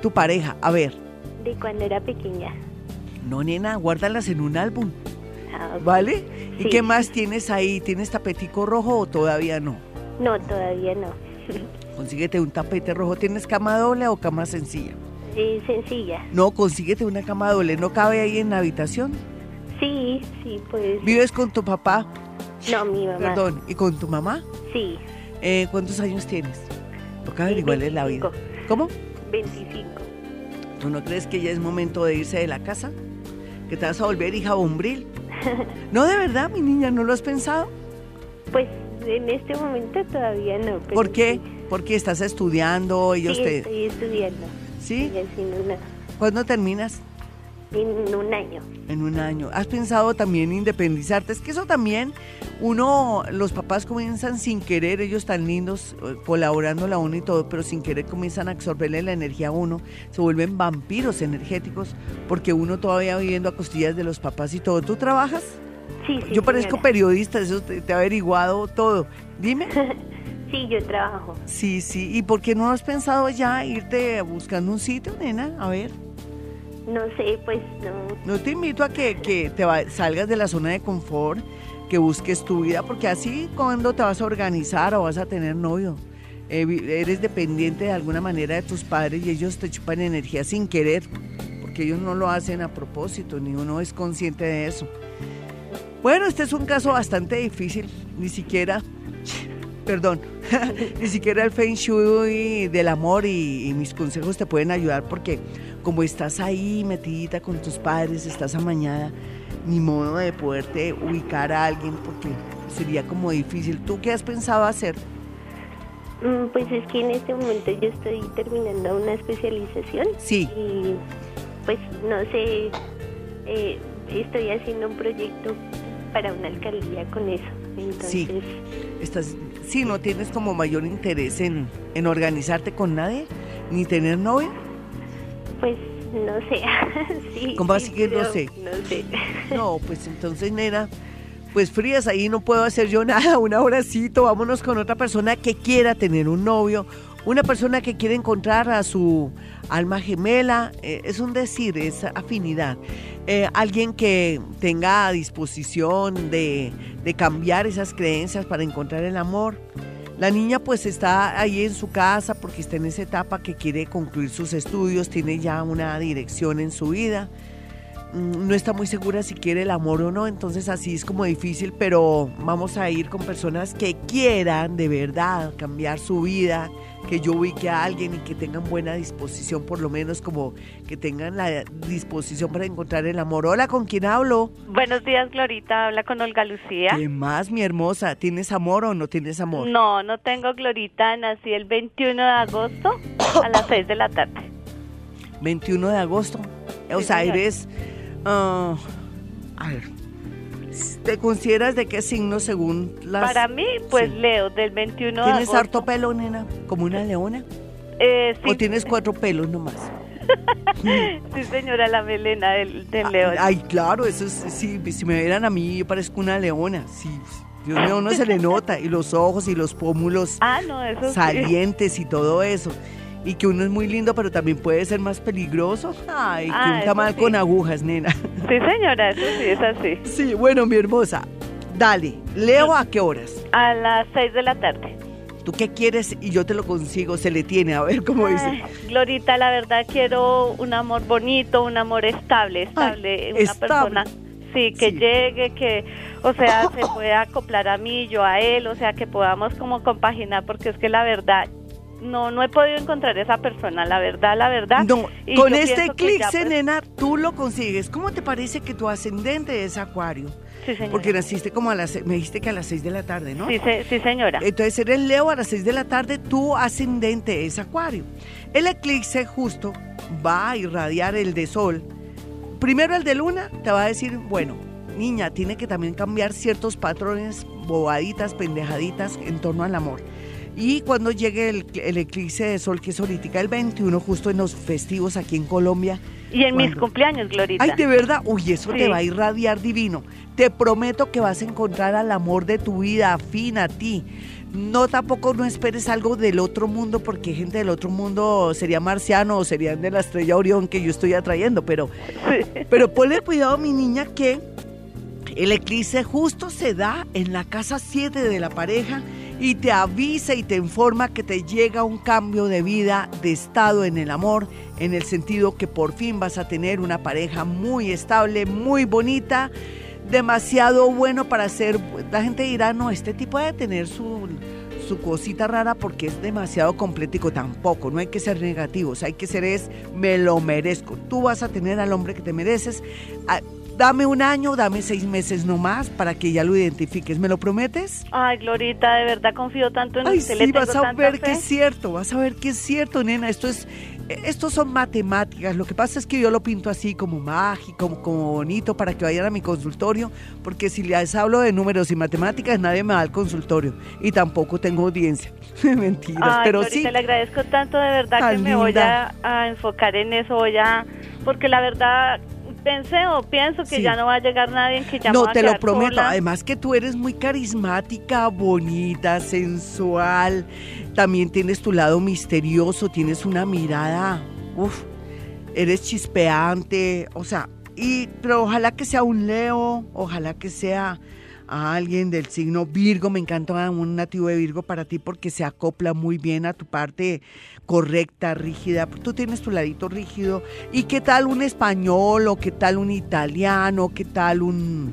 tu pareja. A ver. De cuando era pequeña. No, nena, guárdalas en un álbum. Ah, ¿Vale? ¿Y qué más tienes ahí? ¿Tienes tapetico rojo o todavía no? No, todavía no. Consíguete un tapete rojo. ¿Tienes cama doble o cama sencilla? Sí, sencilla. No, consíguete una cama doble. ¿No cabe ahí en la habitación? Sí, sí, pues. ¿Vives con tu papá? No, mi mamá. Perdón, ¿y con tu mamá? Sí. Eh, ¿Cuántos años tienes? Toca averiguarle la vida. ¿Cómo? 25. ¿Tú no crees que ya es momento de irse de la casa? Que te vas a volver hija bombril. No, de verdad, mi niña, ¿no lo has pensado? Pues en este momento todavía no. ¿Por qué? Porque estás estudiando, ellos sí, te... estoy estudiando. ¿Sí? ¿Cuándo terminas? En un año. En un año. ¿Has pensado también independizarte? Es que eso también, uno, los papás comienzan sin querer, ellos tan lindos, eh, colaborando la uno y todo, pero sin querer comienzan a absorberle la energía a uno, se vuelven vampiros energéticos, porque uno todavía viviendo a costillas de los papás y todo. ¿Tú trabajas? Sí, sí. Yo parezco periodista, eso te, te ha averiguado todo. Dime. Sí, yo trabajo. Sí, sí. ¿Y por qué no has pensado ya irte buscando un sitio, nena? A ver. No sé, pues no. No te invito a que, te salgas de la zona de confort, que busques tu vida, porque así cuando te vas a organizar o vas a tener novio, eres dependiente de alguna manera de tus padres y ellos te chupan energía sin querer, porque ellos no lo hacen a propósito, ni uno es consciente de eso. Bueno, este es un caso bastante difícil, ni siquiera, perdón, ni siquiera el Feng Shui del amor y mis consejos te pueden ayudar porque como estás ahí metidita con tus padres, estás amañada, ni modo de poderte ubicar a alguien porque sería como difícil. ¿Tú qué has pensado hacer? Mm, pues es que en este momento yo estoy terminando una especialización. Sí. Y pues no sé, eh, estoy haciendo un proyecto para una alcaldía con eso. Entonces, sí. Estás, sí, no tienes como mayor interés en, en organizarte con nadie, ni tener novia. Pues no sé. sí, ¿Cómo así que no sé? No sé. No, pues entonces, nena, pues frías, ahí no puedo hacer yo nada, un abracito, vámonos con otra persona que quiera tener un novio, una persona que quiere encontrar a su alma gemela, eh, es un decir, es afinidad. Eh, alguien que tenga disposición de, de cambiar esas creencias para encontrar el amor. La niña pues está ahí en su casa porque está en esa etapa que quiere concluir sus estudios, tiene ya una dirección en su vida, no está muy segura si quiere el amor o no, entonces así es como difícil, pero vamos a ir con personas que quieran de verdad cambiar su vida, que yo ubique a alguien y que tengan buena disposición, por lo menos como que tengan la disposición para encontrar el amor. Hola, ¿con quién hablo? Buenos días, Glorita. Habla con Olga Lucía. ¿Qué más, mi hermosa? ¿Tienes amor o no tienes amor? No, no tengo, Glorita. Nací el 21 de agosto a las 6 de la tarde. 21 de agosto. O sea, eres... Uh, a ver, ¿Te consideras de qué signo según las...? Para mí, pues Leo, del 21 de ¿Tienes harto pelo, nena? ¿Como una leona? Eh, sí. ¿O tienes cuatro pelos nomás? sí, señora, la melena del, del león. Ay, claro, eso es, sí, si me vieran a mí, yo parezco una leona, sí. Dios mío, uno se le nota, y los ojos y los pómulos ah, no, eso salientes y todo eso. Y que uno es muy lindo, pero también puede ser más peligroso. Ay, que un ah, tamal con agujas, nena. Sí, señora, eso sí, es así. Sí, bueno, mi hermosa, dale, ¿leo a qué horas? A las seis de la tarde. ¿Tú qué quieres? Y yo te lo consigo, se le tiene, a ver cómo dice. Glorita, la verdad quiero un amor bonito, un amor estable, estable, una persona sí, que llegue, que, o sea, se pueda acoplar a mí, yo a él, o sea, que podamos como compaginar, porque es que la verdad, no, no he podido encontrar esa persona, la verdad, la verdad. No, con este eclipse, pues nena, tú lo consigues. ¿Cómo te parece que tu ascendente es Acuario? Sí, señora. Porque naciste como a las, me dijiste que a las 6 de la tarde, ¿no? Sí, sí, señora. Entonces eres Leo a las 6 de la tarde, tu ascendente es Acuario. El eclipse justo va a irradiar el de Sol. Primero el de Luna te va a decir, bueno, niña, tiene que también cambiar ciertos patrones, bobaditas, pendejaditas en torno al amor. Y cuando llegue el, eclipse de sol, que es ahorita el 21, justo en los festivos aquí en Colombia. Y en mis cumpleaños, Glorita. Ay, de verdad, uy, eso te va a irradiar divino. Te prometo que vas a encontrar al amor de tu vida, afín a ti. No tampoco no esperes algo del otro mundo, porque gente del otro mundo sería marciano o serían de la estrella Orión que yo estoy atrayendo, pero, pero ponle cuidado, mi niña, que el eclipse justo se da en la casa 7 de la pareja y te avisa y te informa que te llega un cambio de vida, de estado en el amor, en el sentido que por fin vas a tener una pareja muy estable, muy bonita, demasiado bueno para ser, la gente dirá, no, este tipo debe tener su, su cosita rara porque es demasiado completo tampoco, no hay que ser negativos, hay que ser es, me lo merezco, tú vas a tener al hombre que te mereces. Dame un año, dame seis meses nomás para que ya lo identifiques. ¿Me lo prometes? Ay, Glorita, de verdad confío tanto en Ay, usted. Sí, vas a ver que es cierto, vas a ver que es cierto, nena. Esto es, estos son matemáticas. Lo que pasa es que yo lo pinto así como mágico, como, bonito para que vayan a mi consultorio, porque si les hablo de números y matemáticas, nadie me va al consultorio y tampoco tengo audiencia. Mentiras, pero sí. le agradezco tanto de verdad que me voy a, a enfocar en eso, voy a porque la verdad pensé o pienso que ya no va a llegar nadie que ya No, te lo prometo. Además que tú eres muy carismática, bonita, sensual. También tienes tu lado misterioso, tienes una mirada, Uf, eres chispeante, o sea, y pero ojalá que sea un Leo, ojalá que sea a alguien del signo Virgo. Me encanta un nativo de Virgo para ti porque se acopla muy bien a tu parte correcta, rígida. Tú tienes tu ladito rígido. ¿Y qué tal un español o qué tal un italiano? ¿Qué tal un,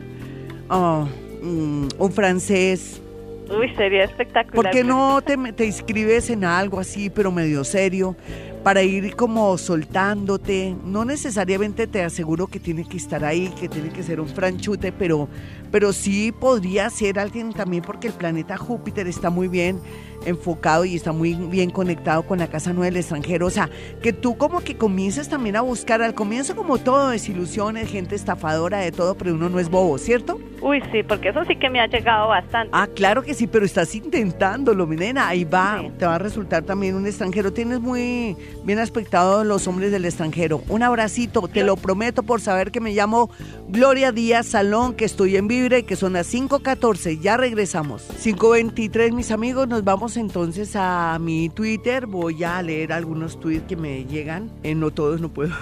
ah, un francés? Uy, sería espectacular. ¿Por qué no te, te inscribes en algo así, pero medio serio? para ir como soltándote. No necesariamente te aseguro que tiene que estar ahí, que tiene que ser un franchute, pero, pero sí podría ser alguien también porque el planeta Júpiter está muy bien enfocado y está muy bien conectado con la Casa Nueva del extranjero. O sea, que tú como que comiences también a buscar, al comienzo como todo, desilusiones, gente estafadora, de todo, pero uno no es bobo, ¿cierto? Uy, sí, porque eso sí que me ha llegado bastante. Ah, claro que sí, pero estás intentándolo, mi nena, ahí va, te va a resultar también un extranjero. Tienes muy bien aspectado los hombres del extranjero. Un abracito, te lo prometo por saber que me llamo Gloria Díaz Salón, que estoy en Vibre y que son las 5.14, ya regresamos. 5.23, mis amigos, nos vamos entonces a mi Twitter, voy a leer algunos tweets que me llegan, eh, no todos, no puedo,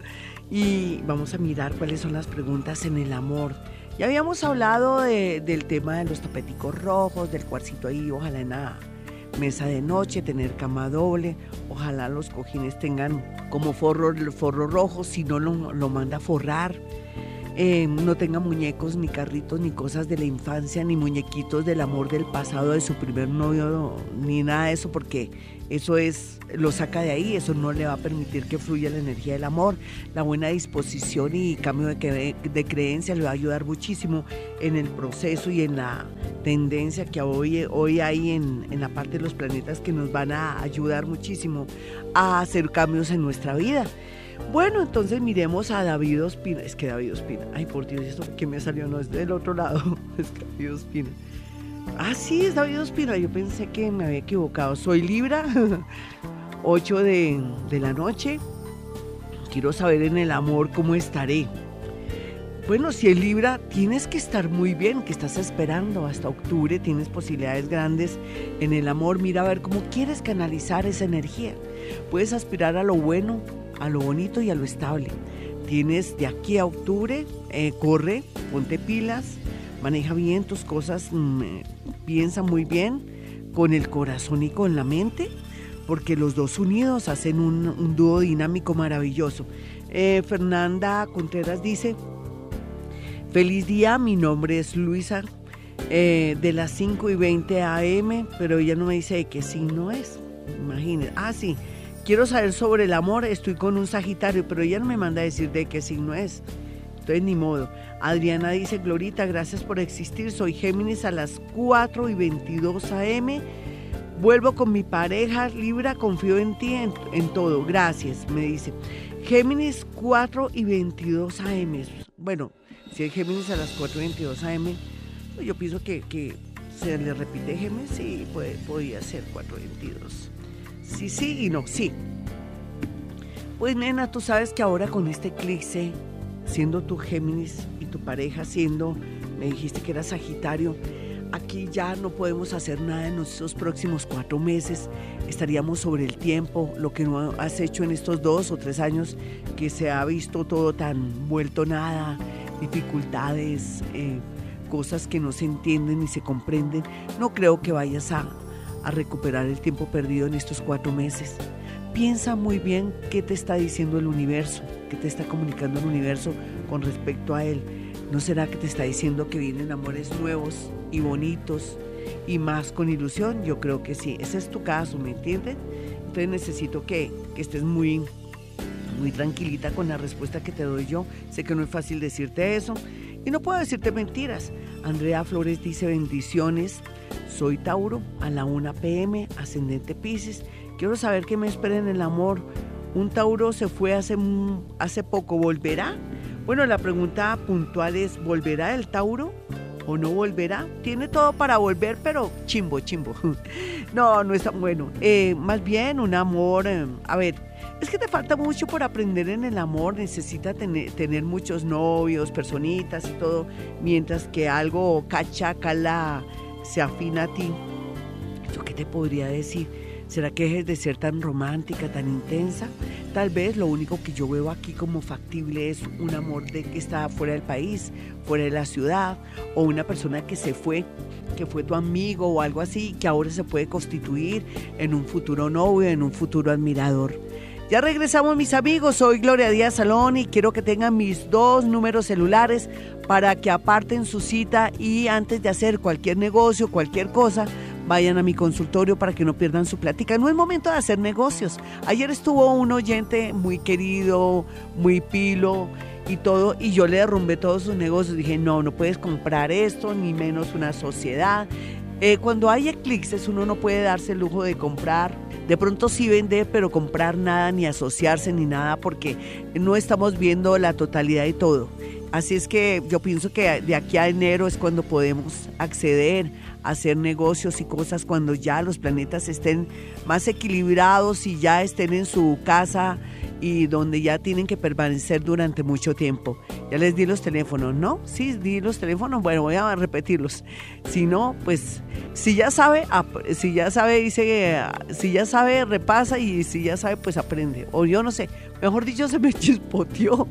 y vamos a mirar cuáles son las preguntas en el amor. Ya habíamos hablado del tema de los tapeticos rojos, del cuarcito ahí, ojalá en la mesa de noche, tener cama doble, ojalá los cojines tengan como forro, forro rojo, si no lo, lo manda a forrar eh, no tenga muñecos, ni carritos, ni cosas de la infancia, ni muñequitos del amor del pasado de su primer novio, ni nada de eso, porque eso es, lo saca de ahí, eso no le va a permitir que fluya la energía del amor. La buena disposición y cambio de, de creencia le va a ayudar muchísimo en el proceso y en la tendencia que hoy, hoy hay en, en la parte de los planetas que nos van a ayudar muchísimo a hacer cambios en nuestra vida. Bueno, entonces miremos a David Ospina. Es que David Ospina, ay por Dios, esto que me salió no es del otro lado, es David Ospina. Ah, sí, es David Ospina. Yo pensé que me había equivocado. Soy Libra, 8 de, de la noche. Quiero saber en el amor cómo estaré. Bueno, si es Libra, tienes que estar muy bien, que estás esperando hasta octubre, tienes posibilidades grandes en el amor. Mira a ver cómo quieres canalizar esa energía. Puedes aspirar a lo bueno, a lo bonito y a lo estable. Tienes de aquí a octubre, eh, corre, ponte pilas, maneja bien tus cosas, mm, eh, piensa muy bien con el corazón y con la mente, porque los dos unidos hacen un, dúo dinámico maravilloso. Eh, Fernanda Contreras dice, Feliz día, mi nombre es Luisa, de las 5 y 20 am, pero ella no me dice de qué signo es. Imagínense. Ah, sí, quiero saber sobre el amor, estoy con un Sagitario, pero ella no me manda a decir de qué signo es. Entonces, ni modo. Adriana dice, Glorita, gracias por existir. Soy Géminis a las 4 y 22 am. Vuelvo con mi pareja, Libra, confío en ti en, todo. Gracias, me dice. Géminis 4 y 22 am. Bueno, si hay Géminis a las 4.22 am, pues yo pienso que, se le repite Géminis, sí, puede, podría ser 4.22. Sí, sí y no, sí. Pues nena, tú sabes que ahora con este eclipse, siendo tu Géminis y tu pareja siendo, me dijiste que era Sagitario, aquí ya no podemos hacer nada en estos próximos cuatro meses. Estaríamos sobre el tiempo, lo que no has hecho en estos dos o tres años, que se ha visto todo tan vuelto nada, dificultades, eh, cosas que no se entienden ni se comprenden, no creo que vayas a, a recuperar el tiempo perdido en estos cuatro meses. Piensa muy bien qué te está diciendo el universo, qué te está comunicando el universo con respecto a él. ¿No será que te está diciendo que vienen amores nuevos y bonitos y más con ilusión? Yo creo que sí. Ese es tu caso, ¿me entiendes? Entonces necesito que, que estés muy muy tranquilita con la respuesta que te doy yo. Sé que no es fácil decirte eso y no puedo decirte mentiras. Andrea Flores dice bendiciones. Soy Tauro a la 1 pm, ascendente Pisces. Quiero saber qué me espera en el amor. Un Tauro se fue hace, hace poco, ¿volverá? Bueno, la pregunta puntual es, ¿volverá el Tauro o no volverá? Tiene todo para volver, pero chimbo, chimbo. No, no es tan bueno. Eh, más bien un amor, eh, a ver, es que te falta mucho por aprender en el amor, necesita tener, muchos novios, personitas y todo, mientras que algo cacha, cala, se afina a ti. ¿Yo qué te podría decir? ¿Será que dejes de ser tan romántica, tan intensa? Tal vez lo único que yo veo aquí como factible es un amor de que está fuera del país, fuera de la ciudad, o una persona que se fue, que fue tu amigo o algo así, que ahora se puede constituir en un futuro novio, en un futuro admirador. Ya regresamos mis amigos, soy Gloria Díaz Salón y quiero que tengan mis dos números celulares para que aparten su cita y antes de hacer cualquier negocio, cualquier cosa, vayan a mi consultorio para que no pierdan su plática. No es momento de hacer negocios. Ayer estuvo un oyente muy querido, muy pilo y todo, y yo le derrumbé todos sus negocios. Dije, no, no puedes comprar esto, ni menos una sociedad. Eh, cuando hay eclipses uno no puede darse el lujo de comprar de pronto sí vender, pero comprar nada, ni asociarse, ni nada, porque no estamos viendo la totalidad de todo. Así es que yo pienso que de aquí a enero es cuando podemos acceder a hacer negocios y cosas cuando ya los planetas estén más equilibrados y ya estén en su casa y donde ya tienen que permanecer durante mucho tiempo. Ya les di los teléfonos, ¿no? Sí, di los teléfonos. Bueno, voy a repetirlos. Si no, pues si ya sabe, si ya sabe, dice, si ya sabe, repasa y si ya sabe, pues aprende. O yo no sé, mejor dicho, se me chispoteó.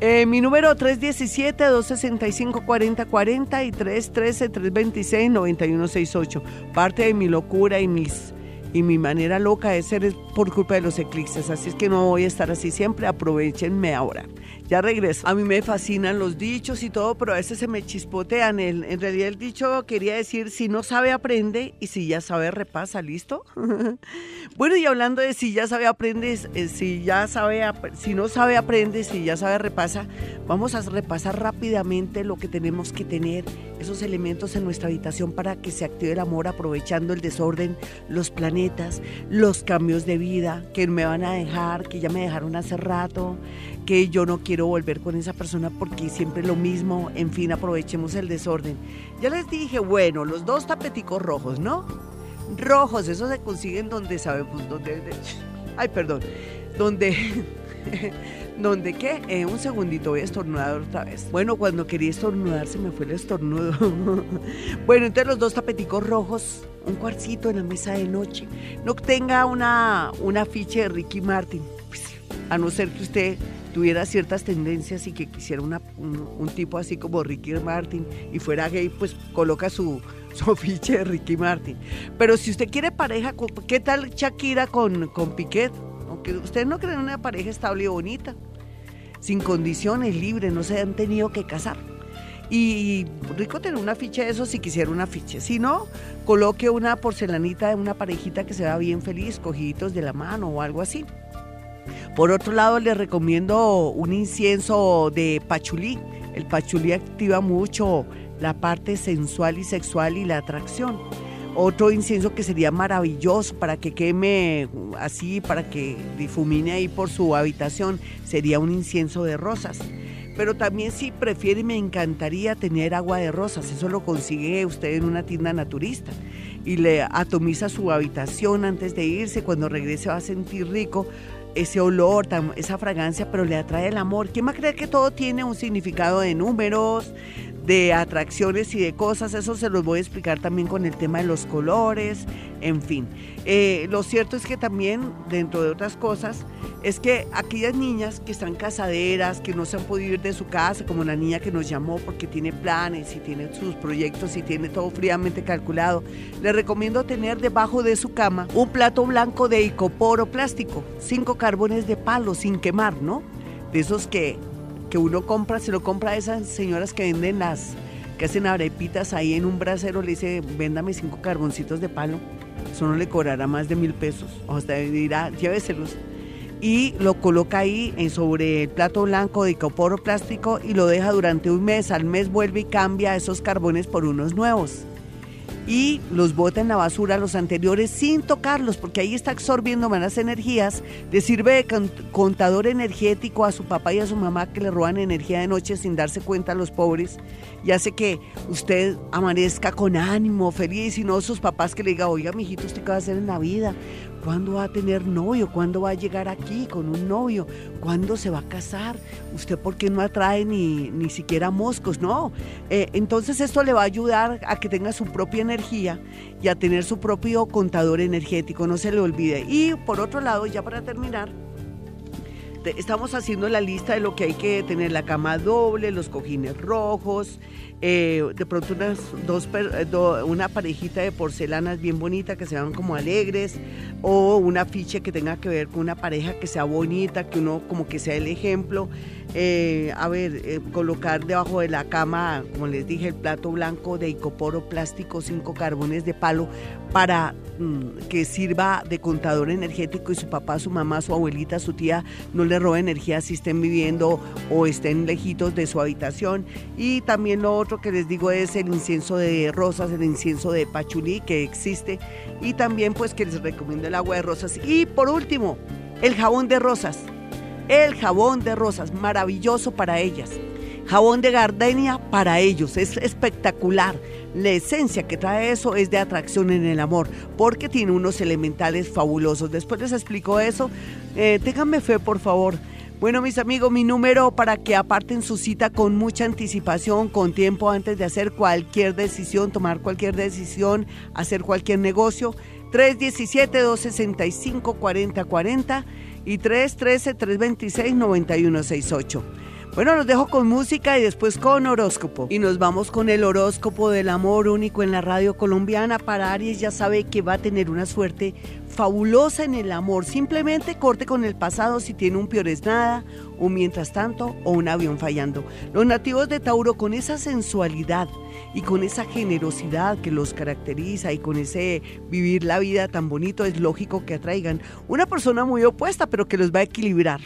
Eh, mi número 317-265-4040 y 313-326-9168. Parte de mi locura y mis y mi manera loca de ser es por culpa de los eclipses, así es que no voy a estar así siempre, aprovechenme ahora. Ya regreso. A mí me fascinan los dichos y todo, pero a veces se me chispotean. en realidad el dicho quería decir, si no sabe, aprende y si ya sabe, repasa, ¿listo? bueno, y hablando de si ya sabe, aprende, eh, si ya sabe, si no sabe, aprende, si ya sabe, repasa, vamos a repasar rápidamente lo que tenemos que tener, esos elementos en nuestra habitación para que se active el amor aprovechando el desorden, los planetas, los cambios de vida que me van a dejar, que ya me dejaron hace rato, que yo no quiero volver con esa persona porque siempre lo mismo, en fin, aprovechemos el desorden. Ya les dije, bueno, los dos tapeticos rojos, ¿no? Rojos, esos se consiguen donde sabemos, donde... Ay, perdón, donde ¿Dónde qué? Eh, un segundito, voy a estornudar otra vez. Bueno, cuando quería estornudar se me fue el estornudo. bueno, entonces los dos tapeticos rojos, un cuarcito en la mesa de noche. No tenga una, una afiche de Ricky Martin, pues, a no ser que usted tuviera ciertas tendencias y que quisiera un, un, tipo así como Ricky Martin y fuera gay, pues coloca su, su afiche de Ricky Martin. Pero si usted quiere pareja, ¿qué tal Shakira con, con Piquet? Aunque ustedes no creen una pareja estable y bonita, sin condiciones, libre, no se han tenido que casar. Y rico tener una ficha de eso si quisiera una ficha. Si no, coloque una porcelanita de una parejita que se vea bien feliz, cogiditos de la mano o algo así. Por otro lado, les recomiendo un incienso de pachulí. El pachulí activa mucho la parte sensual y sexual y la atracción. Otro incienso que sería maravilloso para que queme así, para que difumine ahí por su habitación, sería un incienso de rosas. Pero también si prefiere, me encantaría tener agua de rosas. Eso lo consigue usted en una tienda naturista. Y le atomiza su habitación antes de irse. Cuando regrese va a sentir rico ese olor, esa fragancia, pero le atrae el amor. ¿Quién va a creer que todo tiene un significado de números, de atracciones y de cosas, eso se los voy a explicar también con el tema de los colores, en fin. Eh, lo cierto es que también, dentro de otras cosas, es que aquellas niñas que están casaderas, que no se han podido ir de su casa, como la niña que nos llamó porque tiene planes y tiene sus proyectos y tiene todo fríamente calculado, le recomiendo tener debajo de su cama un plato blanco de icoporo plástico, cinco carbones de palo sin quemar, ¿no? De esos que que uno compra, se lo compra a esas señoras que venden las, que hacen arepitas ahí en un brasero, le dice, véndame cinco carboncitos de palo, eso no le cobrará más de mil pesos, o sea, dirá, lléveselos. Y lo coloca ahí sobre el plato blanco de coporo plástico y lo deja durante un mes. Al mes vuelve y cambia esos carbones por unos nuevos y los bota en la basura los anteriores sin tocarlos, porque ahí está absorbiendo malas energías. Le sirve de contador energético a su papá y a su mamá que le roban energía de noche sin darse cuenta a los pobres y hace que usted amanezca con ánimo, feliz y no sus papás que le digan, oiga, mijito, ¿usted qué va a hacer en la vida? ¿Cuándo va a tener novio? ¿Cuándo va a llegar aquí con un novio? ¿Cuándo se va a casar? ¿Usted por qué no atrae ni, ni siquiera moscos? No. Eh, entonces esto le va a ayudar a que tenga su propia energía y a tener su propio contador energético, no se le olvide. Y por otro lado, ya para terminar, estamos haciendo la lista de lo que hay que tener, la cama doble, los cojines rojos, eh, de pronto unas dos, eh, una parejita de porcelanas bien bonita que se vean como alegres o una afiche que tenga que ver con una pareja que sea bonita, que uno como que sea el ejemplo. Eh, a ver, colocar debajo de la cama, como les dije, el plato blanco de icoporo plástico, cinco carbones de palo para mm, que sirva de contador energético y su papá, su mamá, su abuelita, su tía no le robe energía si estén viviendo o estén lejitos de su habitación. Y también lo otro que les digo es el incienso de rosas, el incienso de pachulí que existe y también pues que les recomiendo el agua de rosas. Y por último, el jabón de rosas. El jabón de rosas, maravilloso para ellas. Jabón de gardenia para ellos, es espectacular. La esencia que trae eso es de atracción en el amor, porque tiene unos elementales fabulosos. Después les explico eso. Eh, ténganme fe, por favor. Bueno, mis amigos, mi número para que aparten su cita con mucha anticipación, con tiempo antes de hacer cualquier decisión, tomar cualquier decisión, hacer cualquier negocio, 317-265-4040 y 313-326-9168. Bueno, los dejo con música y después con horóscopo. Y nos vamos con el horóscopo del amor único en la radio colombiana. Para Aries ya sabe que va a tener una suerte fabulosa en el amor. Simplemente corte con el pasado si tiene un peor es nada, un mientras tanto o un avión fallando. Los nativos de Tauro con esa sensualidad y con esa generosidad que los caracteriza y con ese vivir la vida tan bonito es lógico que atraigan una persona muy opuesta pero que los va a equilibrar.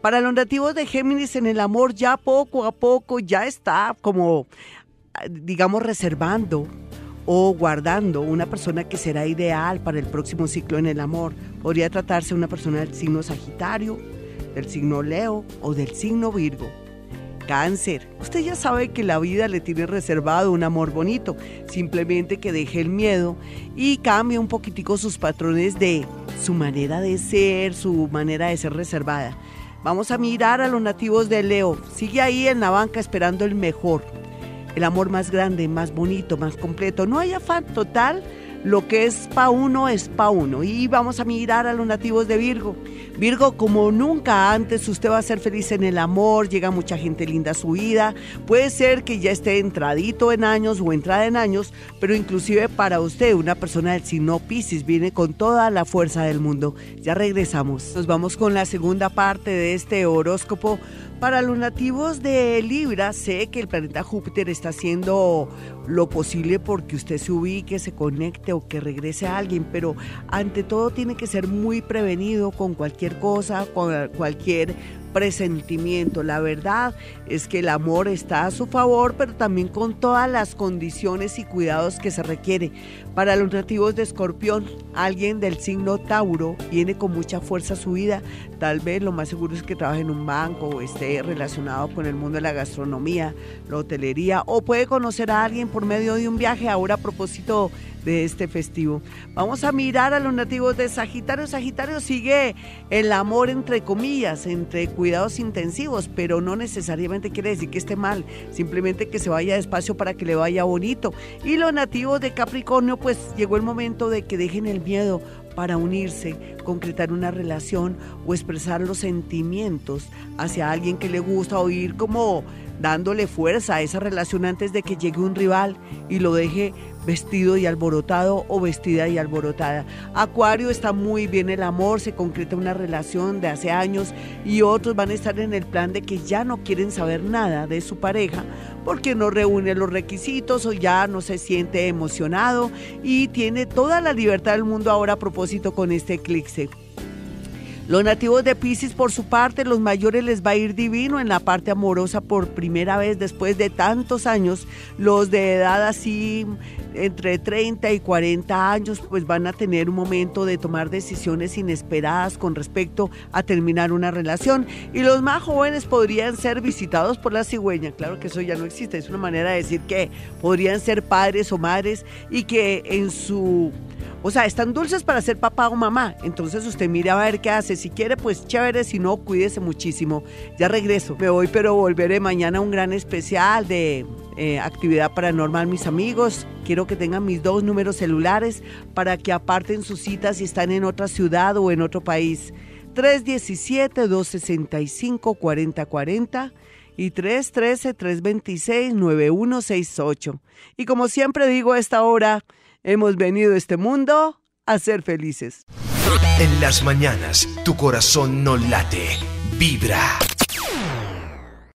Para los nativos de Géminis en el amor ya poco a poco ya está como, digamos, reservando o guardando una persona que será ideal para el próximo ciclo en el amor. Podría tratarse de una persona del signo Sagitario, del signo Leo o del signo Virgo. Cáncer, usted ya sabe que la vida le tiene reservado un amor bonito, simplemente que deje el miedo y cambie un poquitico sus patrones de su manera de ser, su manera de ser reservada. Vamos a mirar a los nativos de Leo. Sigue ahí en la banca esperando el mejor, el amor más grande, más bonito, más completo. No hay afán total lo que es pa uno es pa uno. Y vamos a mirar a los nativos de Virgo. Virgo, como nunca antes, usted va a ser feliz en el amor, llega mucha gente linda a su vida. Puede ser que ya esté entradito en años o entrada en años, pero inclusive para usted, una persona del signo Pisces, viene con toda la fuerza del mundo. Ya regresamos. Nos vamos con la segunda parte de este horóscopo para los nativos de Libra, sé que el planeta Júpiter está haciendo lo posible porque usted se ubique, se conecte o que regrese a alguien, pero ante todo tiene que ser muy prevenido con cualquier cosa, con cualquier presentimiento. La verdad es que el amor está a su favor, pero también con todas las condiciones y cuidados que se requiere. Para los nativos de Escorpión, alguien del signo Tauro viene con mucha fuerza a su vida. Tal vez lo más seguro es que trabaje en un banco o esté relacionado con el mundo de la gastronomía, la hotelería o puede conocer a alguien por medio de un viaje. Ahora a propósito de este festivo. Vamos a mirar a los nativos de Sagitario. Sagitario sigue el amor entre comillas, entre cuidados intensivos, pero no necesariamente quiere decir que esté mal, simplemente que se vaya despacio para que le vaya bonito. Y los nativos de Capricornio, pues llegó el momento de que dejen el miedo para unirse, concretar una relación o expresar los sentimientos hacia alguien que le gusta o ir como dándole fuerza a esa relación antes de que llegue un rival y lo deje vestido y alborotado o vestida y alborotada. Acuario está muy bien el amor, se concreta una relación de hace años y otros van a estar en el plan de que ya no quieren saber nada de su pareja porque no reúne los requisitos o ya no se siente emocionado y tiene toda la libertad del mundo ahora a propósito con este eclipse. Los nativos de Pisces, por su parte, los mayores les va a ir divino en la parte amorosa por primera vez después de tantos años. Los de edad así entre 30 y 40 años, pues van a tener un momento de tomar decisiones inesperadas con respecto a terminar una relación. Y los más jóvenes podrían ser visitados por la cigüeña. Claro que eso ya no existe, es una manera de decir que podrían ser padres o madres y que en su o sea, están dulces para ser papá o mamá. Entonces usted mire a ver qué hace. Si quiere, pues chévere. Si no, cuídese muchísimo. Ya regreso. Me voy, pero volveré mañana a un gran especial de eh, actividad paranormal, mis amigos. Quiero que tengan mis dos números celulares para que aparten sus citas si están en otra ciudad o en otro país. 317-265-4040 y 313-326-9168. Y como siempre digo a esta hora, Hemos venido a este mundo a ser felices. En las mañanas, tu corazón no late, vibra.